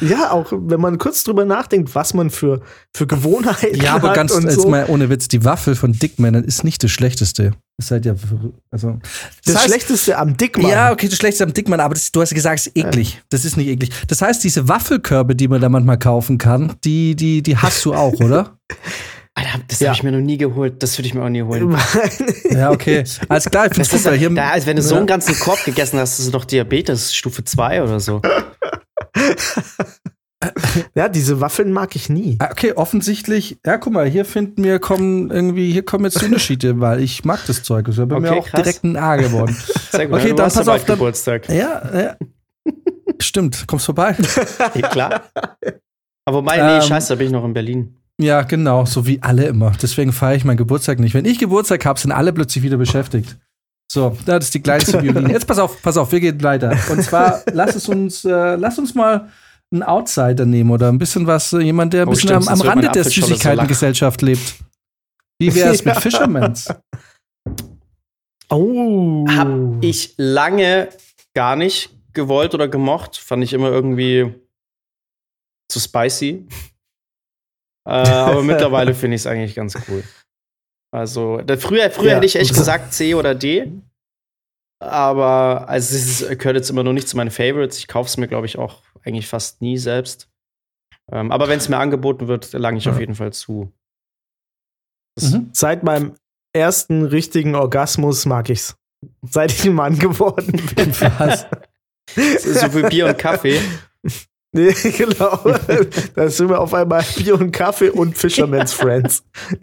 Ja, auch wenn man kurz drüber nachdenkt, was man für, für Gewohnheiten Ja, aber ganz jetzt so. mal ohne Witz, die Waffel von Dickmännern ist nicht das Schlechteste. Ist halt ja, also. das heißt- Schlechteste am Dickmann. Ja, okay, das Schlechteste am Dickmann, aber das, du hast ja gesagt, es ist eklig. Das ist nicht eklig. Das heißt, diese Waffelkörbe, die man da manchmal kaufen kann, die, die, die hast du auch, oder? Alter, das Ja. habe ich mir noch nie geholt. Das würde ich mir auch nie holen. Ja, okay. Alles klar, ich gut, ist weil ja, hier. da, als wenn du so Ja. einen ganzen Korb gegessen hast, hast du doch Diabetes Stufe 2 oder so. Ja, diese Waffeln mag ich nie. Ah, Okay, offensichtlich, ja, guck mal, hier finden wir, kommen irgendwie, hier kommen jetzt Unterschiede, weil ich mag das Zeug. Das ist bei mir Okay, auch krass. direkt ein A geworden. Sehr gut. Okay, dann ja pass auf, dann- Geburtstag. ja, ja. Stimmt, kommst vorbei. Ja, klar. Aber wobei, nee, Ähm, scheiße, da bin ich noch in Berlin. Ja, genau, so wie alle immer. Deswegen feiere ich meinen Geburtstag nicht. Wenn ich Geburtstag habe, sind alle plötzlich wieder beschäftigt. So, das ist die kleinste Violine. Jetzt pass auf, pass auf, wir gehen weiter. Und zwar, lass es uns, äh, lass uns mal einen Outsider nehmen oder ein bisschen was, äh, jemand, der ein Oh, bisschen stimmt, am, am Rande der Apfelscholle so Süßigkeitengesellschaft lebt. Wie wäre es mit. Fishermans? Oh. Hab ich lange gar nicht gewollt oder gemocht. Fand ich immer irgendwie zu spicy. Äh, aber mittlerweile finde ich es eigentlich ganz cool. Also, da, früher, früher Ja. hätte ich echt gesagt C oder D. Aber also es ist, gehört jetzt immer noch nicht zu meinen Favorites. Ich kaufe es mir, glaube ich, auch eigentlich fast nie selbst. Ähm, aber wenn es mir angeboten wird, lange ich auf jeden Fall zu. Mhm. Seit meinem ersten richtigen Orgasmus mag ich's. Seit ich ein Mann geworden bin. Was? So wie Bier und Kaffee. Nee, genau. Da sind wir auf einmal Bier und Kaffee und Fisherman's Friends.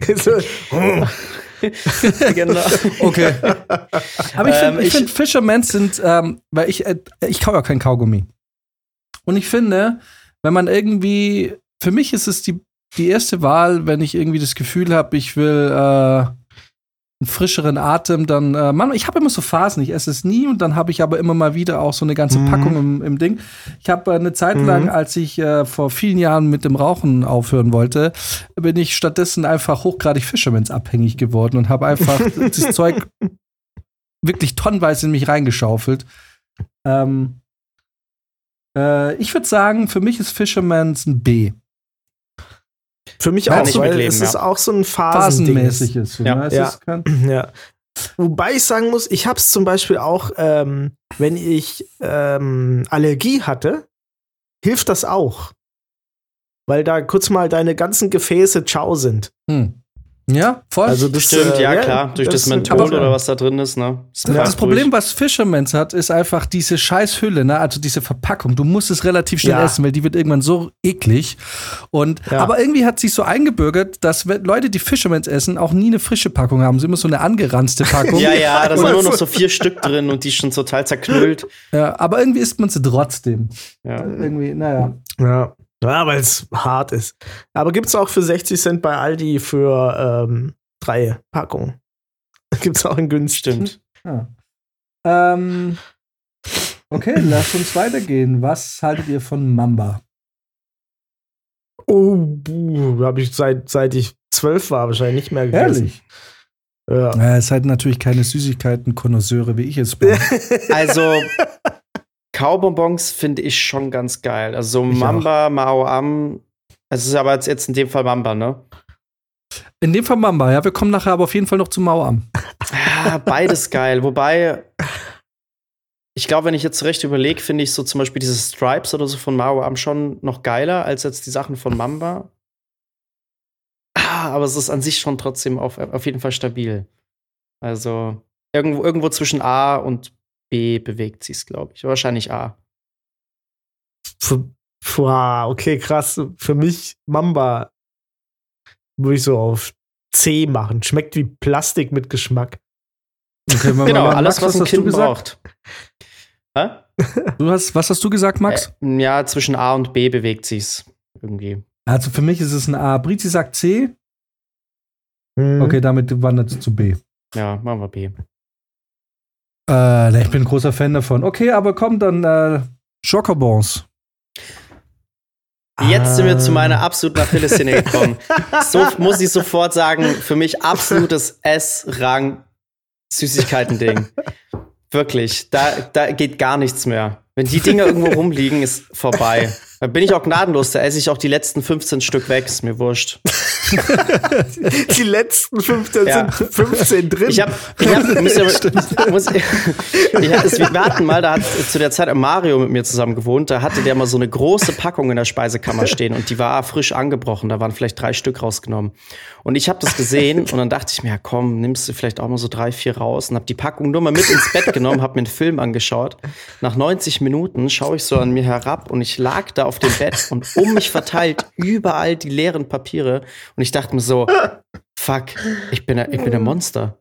Genau. Okay. Aber ich Ähm, finde, ich ich- find, Fishermans sind, ähm, weil ich, äh, ich kaufe ja kein Kaugummi. Und ich finde, wenn man irgendwie, für mich ist es die, die erste Wahl, wenn ich irgendwie das Gefühl habe, ich will äh, einen frischeren Atem, dann, äh, man, ich habe immer so Phasen, ich esse es nie und dann habe ich aber immer mal wieder auch so eine ganze Mhm. Packung im, im Ding. Ich habe äh, eine Zeit lang, Mhm. als ich äh, vor vielen Jahren mit dem Rauchen aufhören wollte, bin ich stattdessen einfach hochgradig Fishermans abhängig geworden und habe einfach das Zeug wirklich tonnenweise in mich reingeschaufelt. Ähm, äh, ich würde sagen, für mich ist Fisherman's ein B. Für mich Kann auch, ich weil mitleben, es ja. ist auch so ein Phasending. Phasenmäßig ist. Ja. Es Ja. Ja. Wobei ich sagen muss, ich habe es zum Beispiel auch, ähm, wenn ich ähm, Allergie hatte, hilft das auch. Weil da kurz mal deine ganzen Gefäße ciao sind. hm. Ja, voll. Also das, Stimmt, äh, ja, klar. Durch das, ist eine Menthol gute- oder was da drin ist, ne? Das, Das, das Problem, was Fisherman's hat, ist einfach diese scheiß Hülle, ne? also diese Verpackung. Du musst es relativ schnell Ja. essen, weil die wird irgendwann so eklig. Und, Ja. Aber irgendwie hat sich so eingebürgert, dass Leute, die Fisherman's essen, auch nie eine frische Packung haben. Sie immer so eine angeranzte Packung. Ja, ja, da sind nur noch so vier Stück drin und die schon total zerknüllt. Ja, aber irgendwie isst man sie trotzdem. Ja. Irgendwie, naja. Ja. Ja, weil es hart ist. Aber gibt es auch für 60 Cent bei Aldi für ähm, drei Packungen. Gibt es auch in günstig. Stimmt. Ja. Ähm, okay, lasst uns weitergehen. Was haltet ihr von Mamba? Oh, habe ich seit, seit ich zwölf war wahrscheinlich nicht mehr gegessen. Ehrlich? Ja. Ja, es seid natürlich keine Süßigkeiten-Konnoisseure, wie ich es bin. Also, Kaubonbons finde ich schon ganz geil. Also, so Mamba, Mao Am. Es ist aber jetzt, in dem Fall Mamba, ne? In dem Fall Mamba, ja. Wir kommen nachher aber auf jeden Fall noch zu Mauern. Ah, beides geil. Wobei, ich glaube, wenn ich jetzt recht überlege, finde ich so zum Beispiel diese Stripes oder so von Mao Am schon noch geiler als jetzt die Sachen von Mamba. Ah, aber es ist an sich schon trotzdem auf, auf jeden Fall stabil. Also irgendwo, irgendwo zwischen A und B bewegt sie es, glaube ich. Wahrscheinlich A. Für- Wow, okay, krass. Für mich Mamba würde ich so auf C machen. Schmeckt wie Plastik mit Geschmack. Okay, Genau, mal- alles, Max, was ein hast du Kind gesagt? braucht. Hä? Du hast, was hast du gesagt, Max? Äh, ja, zwischen A und B bewegt sie es irgendwie. Also für mich ist es ein A. Brizi sagt C. Hm. Okay, damit wandert es zu B. Ja, machen wir B. Äh, ne, ich bin ein großer Fan davon. Okay, aber komm, dann äh, Schokobons. Jetzt sind wir zu Ah. meiner absoluten Achillessehne gekommen. So muss ich sofort sagen, für mich absolutes S-Rang Süßigkeiten-Ding. Wirklich, da, da geht gar nichts mehr. Wenn die Dinger irgendwo rumliegen, ist vorbei. Da bin ich auch gnadenlos, da esse ich auch die letzten 15 Stück weg, ist mir wurscht. Die letzten 15 Ja. sind 15 drin. Ich hab, ich hab, muss, ja- muss, ich hab, es, wir hatten mal, da hat zu der Zeit Mario mit mir zusammen gewohnt, da hatte der mal so eine große Packung in der Speisekammer stehen und die war frisch angebrochen, da waren vielleicht drei Stück rausgenommen. Und ich habe das gesehen und dann dachte ich mir, ja komm, nimmst du vielleicht auch mal so drei, vier raus und hab die Packung nur mal mit ins Bett genommen, hab mir einen Film angeschaut. Nach 90 Minuten schaue ich so an mir herab und ich lag da auf dem Bett und um mich verteilt überall die leeren Papiere. Und ich dachte mir so, fuck, ich bin, ich bin ein Monster.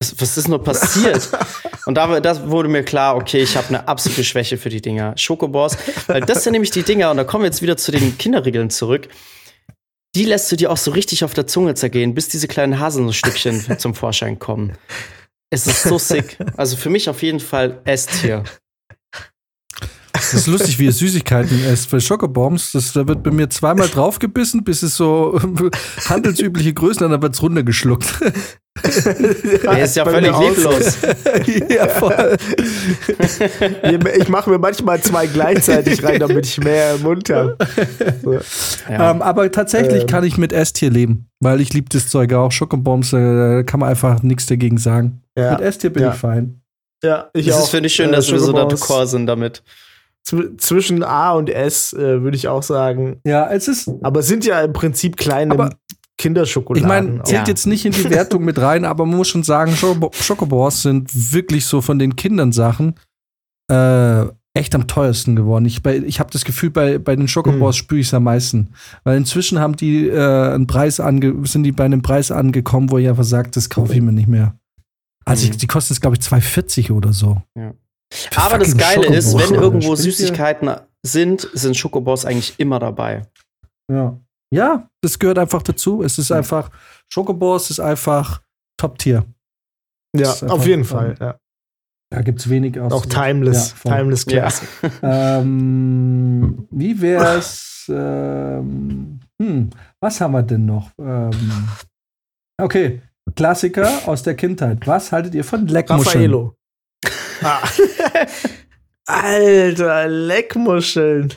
Was, was ist nur passiert? Und da, das wurde mir klar, okay, ich habe eine absolute Schwäche für die Dinger. Schokobors, weil das sind nämlich die Dinger, und da kommen wir jetzt wieder zu den Kinderriegeln zurück. Die lässt du dir auch so richtig auf der Zunge zergehen, bis diese kleinen Haselnussstückchen zum Vorschein kommen. Es ist so sick. Also für mich auf jeden Fall S-Tier. Das ist lustig, wie ihr Süßigkeiten esst. Bei Schokobombs, das, da wird bei mir zweimal draufgebissen, bis es so handelsübliche Größen, dann wird es runtergeschluckt. Er ist ja völlig leblos. ja, voll. ich mache mir manchmal zwei gleichzeitig rein, damit ich mehr im Mund habe. So. Ja. Ähm, aber tatsächlich ähm. kann ich mit S-Tier leben, weil ich liebe das Zeug auch. Schokobombs, äh, da kann man einfach nichts dagegen sagen. Ja. Mit S-Tier bin ja. ich fein. Ja, ich das auch. Das finde ich schön, äh, dass wir so d'accord sind damit zwischen A und S äh, würde ich auch sagen. Ja, es ist. Aber es sind ja im Prinzip kleine aber Kinderschokoladen. Ich meine, zählt ja. jetzt nicht in die Wertung mit rein, aber man muss schon sagen, Schokobors sind wirklich so von den Kindern Sachen äh, echt am teuersten geworden. Ich, ich habe das Gefühl, bei, bei den Schokobors hm. spüre ich es am meisten. Weil inzwischen haben die äh, einen Preis ange sind die bei einem Preis angekommen, wo ich einfach sage, das kaufe ich mir nicht mehr. Also ich, die kosten jetzt, glaube ich, 2,40 oder so. Ja. Aber das Geile Schokobos, ist, wenn irgendwo Süßigkeiten sind, sind Schokobos eigentlich immer dabei. Ja. Ja, das gehört einfach dazu. Es ist einfach, Schokobos ist einfach Top-Tier. Ja, auf jeden Fall, ja. Da gibt es wenig aus. Auch Timeless, ja, Timeless Classic. Ja. ähm, wie wär's? Ähm, hm, was haben wir denn noch? Ähm, okay, Klassiker aus der Kindheit. Was haltet ihr von Leckmuscheln? Raffaello. Ah. Alter, Leckmuscheln.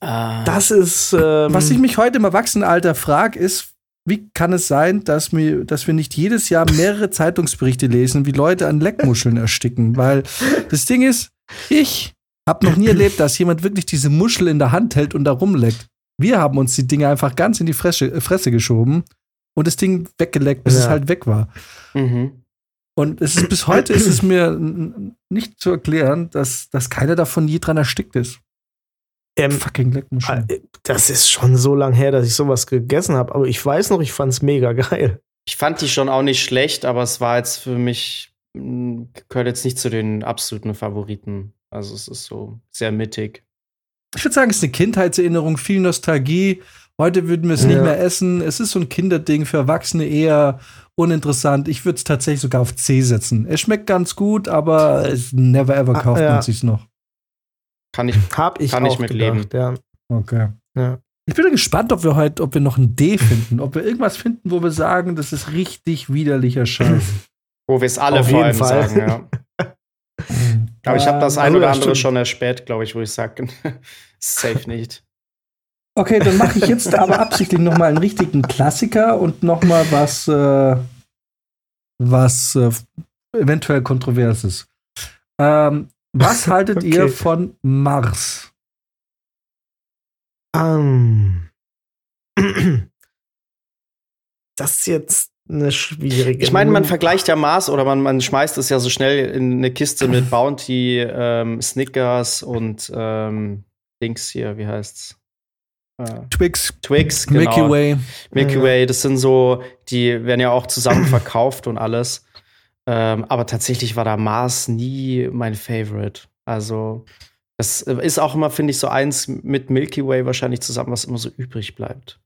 Ah. Das ist. Ähm Was ich mich heute im Erwachsenenalter frage, ist, wie kann es sein, dass wir, dass wir nicht jedes Jahr mehrere Zeitungsberichte lesen, wie Leute an Leckmuscheln ersticken? Weil das Ding ist, ich habe noch nie erlebt, dass jemand wirklich diese Muschel in der Hand hält und da rumleckt. Wir haben uns die Dinge einfach ganz in die Fresse, Fresse geschoben und das Ding weggeleckt, bis ja. es halt weg war. Mhm. Und es ist, bis heute ist es mir nicht zu erklären, dass, dass keiner davon je dran erstickt ist. Ähm, Fucking Leckmuscheln. Äh, das ist schon so lang her, dass ich sowas gegessen habe. Aber ich weiß noch, ich fand es mega geil. Ich fand die schon auch nicht schlecht, aber es war jetzt für mich, gehört jetzt nicht zu den absoluten Favoriten. Also es ist so sehr mittig. Ich würde sagen, es ist eine Kindheitserinnerung, viel Nostalgie. Heute würden wir es ja. nicht mehr essen. Es ist so ein Kinderding für Erwachsene eher uninteressant. Ich würde es tatsächlich sogar auf C setzen. Es schmeckt ganz gut, aber never ever ah, kauft ja. man sich noch. Kann ich, Hab ich kann ich mit leben. Ja. Okay. Ja. Ich bin gespannt, ob wir heute, ob wir noch ein D finden, ob wir irgendwas finden, wo wir sagen, das ist richtig widerlicher Scheiß. Wo wir es alle Auf vor allem Fall. sagen, ja. Aber ich habe das ein oder andere schon erspäht, glaube ich, wo ich sage, safe nicht. Okay, dann mache ich jetzt aber absichtlich noch mal einen richtigen Klassiker und noch mal was, äh, was äh, eventuell kontroverses. Ähm, was haltet okay. ihr von Mars? Um. Das ist jetzt eine schwierige. Ich meine, man vergleicht ja Mars oder man, man schmeißt es ja so schnell in eine Kiste mit Bounty, ähm, Snickers und ähm, Dings hier, wie heißt's? Twix. Twix, genau. Milky Way. Milky Way, das sind so, die werden ja auch zusammen verkauft und alles. Ähm, aber tatsächlich war da Mars nie mein Favorite. Also, das ist auch immer, finde ich, so eins mit Milky Way wahrscheinlich zusammen, was immer so übrig bleibt.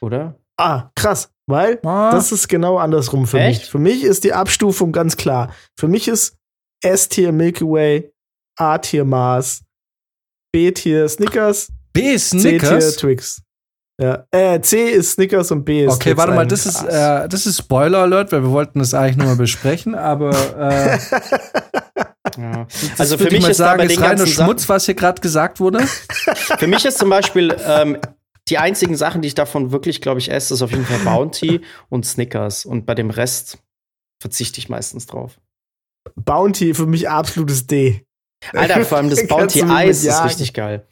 Oder? Ah, krass. Weil ah. das ist genau andersrum für Echt? mich. Für mich ist die Abstufung ganz klar. Für mich ist S-Tier Milky Way, A-Tier Mars, B-Tier Snickers, B ist Snickers. C Twix. Ja. Äh, C ist Snickers und B ist Okay, Twix warte mal, das ist, äh, das ist Spoiler Alert, weil wir wollten das eigentlich nur mal besprechen, aber äh, ja. Also für mich ist sagen, ist reiner Schmutz, was hier gerade gesagt wurde. für mich ist zum Beispiel ähm, die einzigen Sachen, die ich davon wirklich, glaube ich, esse, ist auf jeden Fall Bounty und Snickers. Und bei dem Rest verzichte ich meistens drauf. Bounty für mich absolutes D. Alter, vor allem das Bounty Eis ist richtig geil.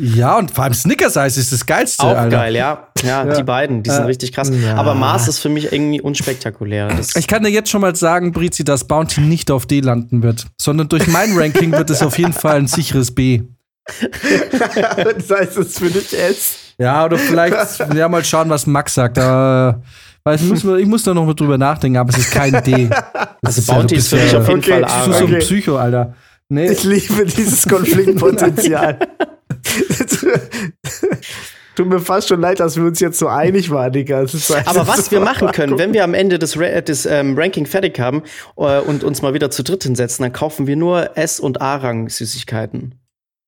Ja, und vor allem Snickers Eis ist das geilste. Auch Alter. geil, ja. ja. ja. die beiden, die sind äh, richtig krass. Ja. Aber Mars ist für mich irgendwie unspektakulär. Das ich kann dir jetzt schon mal sagen, Brizi, dass Bounty nicht auf D landen wird, sondern durch mein Ranking wird es auf jeden Fall ein sicheres B. das heißt, es ist für dich S. Ja, oder vielleicht, ja, mal schauen, was Max sagt. Da, weil ich, muss, ich muss da noch mal drüber nachdenken, aber es ist kein D. Das Also Bounty ist für mich auf jeden Okay, Fall Du A. bist so ein. Psycho, Alter. Nee, Ich liebe dieses Konfliktpotenzial. Tut mir fast schon leid, dass wir uns jetzt so einig waren, Digga. Es ist einfach Aber was wir machen können, wenn wir am Ende des, Ra des ähm, Ranking fertig haben äh, und uns mal wieder zu dritt hinsetzen, dann kaufen wir nur S- und A-Rang-Süßigkeiten.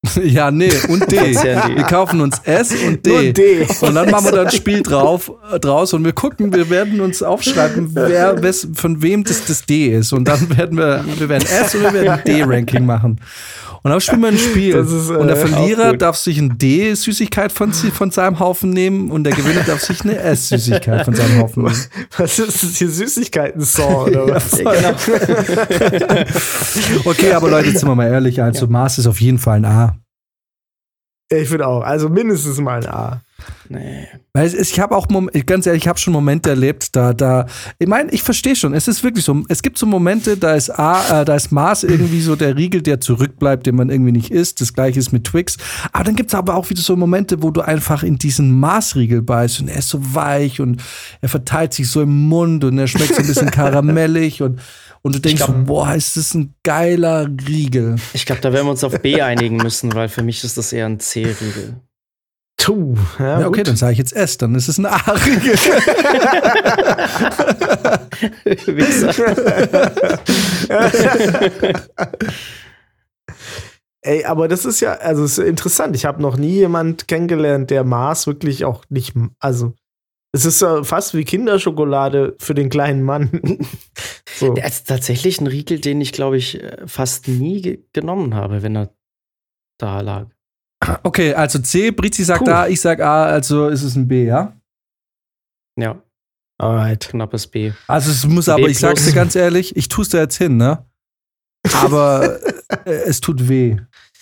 ja, nee, und D. Die. Wir kaufen uns S und D. Nur D. Und dann machen wir da ein Spiel drauf, äh, draus und wir gucken, wir werden uns aufschreiben, wer, wes, von wem das das D ist. Und dann werden wir, wir werden S und wir werden D-Ranking machen. Und dann spielen wir ein Spiel. Ist, äh, und der auch Verlierer darf sich ein D-Süßigkeit von, von seinem Haufen nehmen und der Gewinner darf sich eine S-Süßigkeit von seinem Haufen nehmen. Was ist das hier? Süßigkeiten-Song oder was? Ja, genau. Okay, aber Leute, jetzt sind wir mal ehrlich, also Mars ist auf jeden Fall ein A. Ich finde auch. Also mindestens mal ein A. Nee. Weil es, ist- ich habe auch, ganz ehrlich, ich habe schon Momente erlebt, da, da, ich meine, ich verstehe schon, es ist wirklich so, es gibt so Momente, da ist A, äh, da ist Mars irgendwie so der Riegel, der zurückbleibt, den man irgendwie nicht isst. Das gleiche ist mit Twix. Aber dann gibt es aber auch wieder so Momente, wo du einfach in diesen Mars-Riegel beißt und er ist so weich und er verteilt sich so im Mund und er schmeckt so ein bisschen karamellig und, und du denkst, glaub- boah, ist das ein geiler Riegel. Ich glaube, da werden wir uns auf B einigen müssen, weil für mich ist das eher ein C-Riegel. Tu. Ja, Ja, okay, gut. dann sage ich jetzt S, dann ist es ein A-Riegel. Ey, aber das ist ja, also es ist interessant. Ich habe noch nie jemand kennengelernt, der Mars wirklich auch nicht, also es ist ja fast wie Kinderschokolade für den kleinen Mann. so. Der ist tatsächlich ein Riegel, den ich, glaube ich, äh, fast nie ge genommen habe, wenn er da lag. Okay, also C, Brizi sagt Puh. A, ich sag A, also ist es ein B, ja? Ja, Alright. knappes B. Also es muss B aber, ich sag's dir ganz ehrlich, ich tu's da jetzt hin, ne? Aber äh, es tut weh,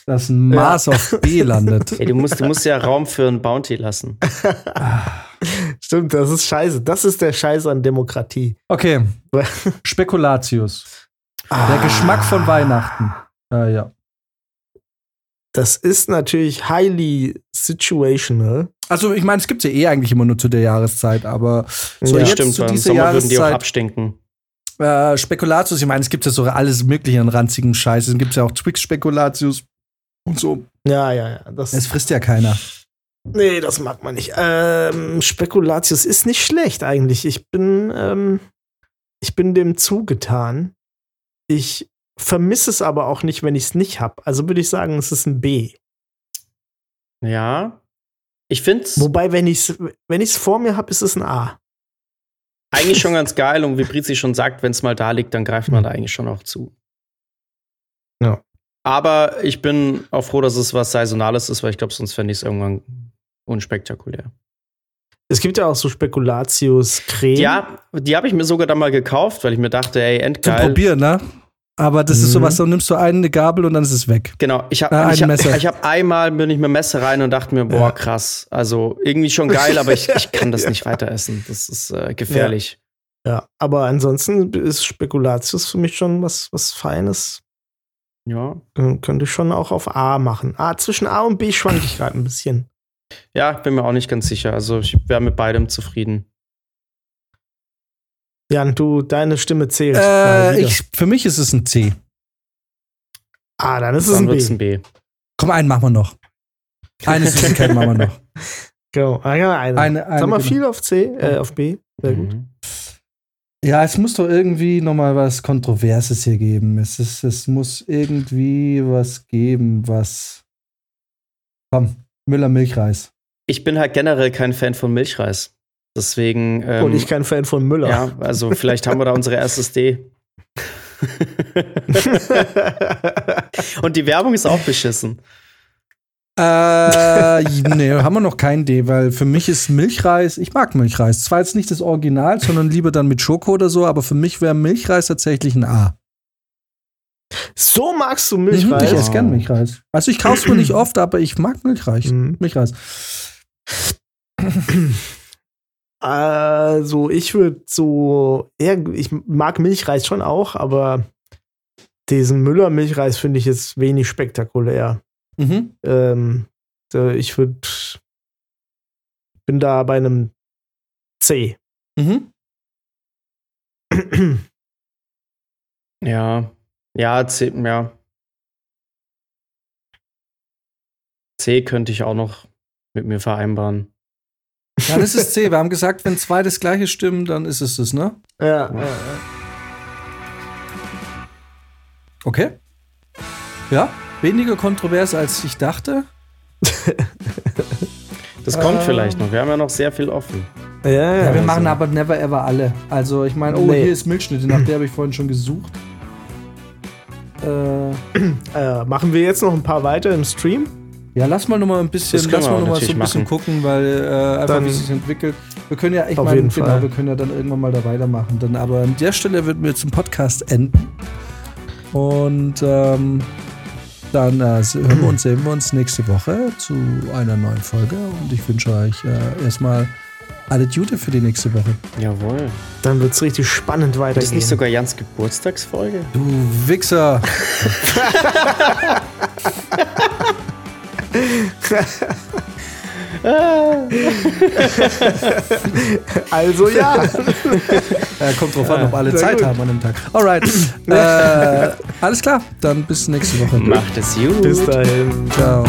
dass ein Maß auf B landet. Ey, du musst, du musst ja Raum für ein Bounty lassen. Stimmt, das ist scheiße. Das ist der Scheiß an Demokratie. Okay, Spekulatius. Der Geschmack von Weihnachten. Äh, ja. Das ist natürlich highly situational. Also ich meine, es gibt's ja eh eigentlich immer nur zu der Jahreszeit, aber so Ja. jetzt Stimmt, zu dieser Sommer würden die auch Jahreszeit abstinken. äh, Spekulatius, ich meine, es gibt ja so alles mögliche an ranzigen Scheiß. Es gibt ja auch Twix-Spekulatius und so. Ja, ja, ja. Das, Es frisst ja keiner. nee, das mag man nicht. Ähm, Spekulatius ist nicht schlecht eigentlich. Ich bin, ähm, ich bin dem zugetan. Ich vermisse es aber auch nicht, wenn ich es nicht habe. Also würde ich sagen, es ist ein B. Ja. Ich finde es Wobei, wenn ich es wenn ich's vor mir habe, ist es ein A. eigentlich schon ganz geil und wie Brizi schon sagt, wenn es mal da liegt, dann greift man da eigentlich schon auch zu. Ja. Aber ich bin auch froh, dass es was Saisonales ist, weil ich glaube, sonst fände ich es irgendwann unspektakulär. Es gibt ja auch so Spekulatius-Creme. Ja, die habe ich mir sogar dann mal gekauft, weil ich mir dachte, ey, Zum endgeil. Probieren, ne? Aber das ist Mhm. sowas, da nimmst du eine Gabel und dann ist es weg. Genau, ich habe Äh, ich hab, Messer. ich hab einmal bin ich mit dem Messer rein und dachte mir, boah, Ja. krass. Also irgendwie schon geil, aber ich, ich kann das nicht weiter essen. Das ist äh, gefährlich. Ja, aber ansonsten ist Spekulatius für mich schon was, was Feines. Ja. Äh, Könnte ich schon auch auf A machen. A, zwischen A und B schwank ich gerade ein bisschen. Ja, bin mir auch nicht ganz sicher. Also ich wäre mit beidem zufrieden. Jan, du, deine Stimme zählt. Äh, ich, für mich ist es ein C. ah, dann ist es Dann ein wird's B. ein B. Komm, einen machen wir noch. Eine Süßigkeit machen wir noch. Genau. Eine. Eine, eine, Sag mal genau. viel auf C, äh, auf B. Sehr gut. Mhm. Ja, es muss doch irgendwie noch mal was Kontroverses hier geben. Es, ist, es muss irgendwie was geben, was. Komm, Müller Milchreis. Ich bin halt generell kein Fan von Milchreis. Deswegen. Ähm, Und ich kein Fan von Müller. Ja, also vielleicht haben wir da unsere erstes D. Und die Werbung ist auch beschissen. Äh, nee, haben wir noch kein D, weil für mich ist Milchreis, ich mag Milchreis. Zwar jetzt nicht das Original, sondern lieber dann mit Schoko oder so, aber für mich wäre Milchreis tatsächlich ein A. so magst du Mhm, Milchreis? ich esse gern Milchreis. Also ich kaufe es mir nicht oft, aber ich mag Milchreis. Mhm. Milchreis. Also, ich würde so, ja, ich mag Milchreis schon auch, aber diesen Müller-Milchreis finde ich jetzt wenig spektakulär. Mhm. Ähm, ich würde bin da bei einem C. Mhm. ja, ja, C, ja. C könnte ich auch noch mit mir vereinbaren. Dann ist es C. Wir haben gesagt, wenn zwei das gleiche stimmen, dann ist es das, ne? Ja. ja. ja. Okay. Ja, weniger kontrovers als ich dachte. das kommt ähm. vielleicht noch. Wir haben ja noch sehr viel offen. Ja, ja, ja wir also. machen aber never ever alle. Also ich meine, oh, nee. hier ist Milchschnitte, nach der habe ich vorhin schon gesucht. Äh, äh, machen wir jetzt noch ein paar weiter im Stream? Ja, lass mal noch mal ein bisschen, lass mal noch mal so ein bisschen machen. gucken, weil äh, einfach dann, wie sich entwickelt. Wir können ja, ich meine, genau, wir können ja dann irgendwann mal da weitermachen. Dann, aber an der Stelle würden wir jetzt den Podcast enden. Und ähm, dann äh, hören wir uns, sehen wir uns nächste Woche zu einer neuen Folge. Und ich wünsche euch äh, erstmal alle Gute für die nächste Woche. Jawohl. Dann wird es richtig spannend weitergehen. Ist nicht sogar Jans Geburtstagsfolge? Du Wichser! also ja. ja. Kommt drauf an, ob alle Zeit gut. haben an dem Tag. Alright. äh, alles klar. Dann bis nächste Woche. Macht es gut. Bis dahin. Ciao.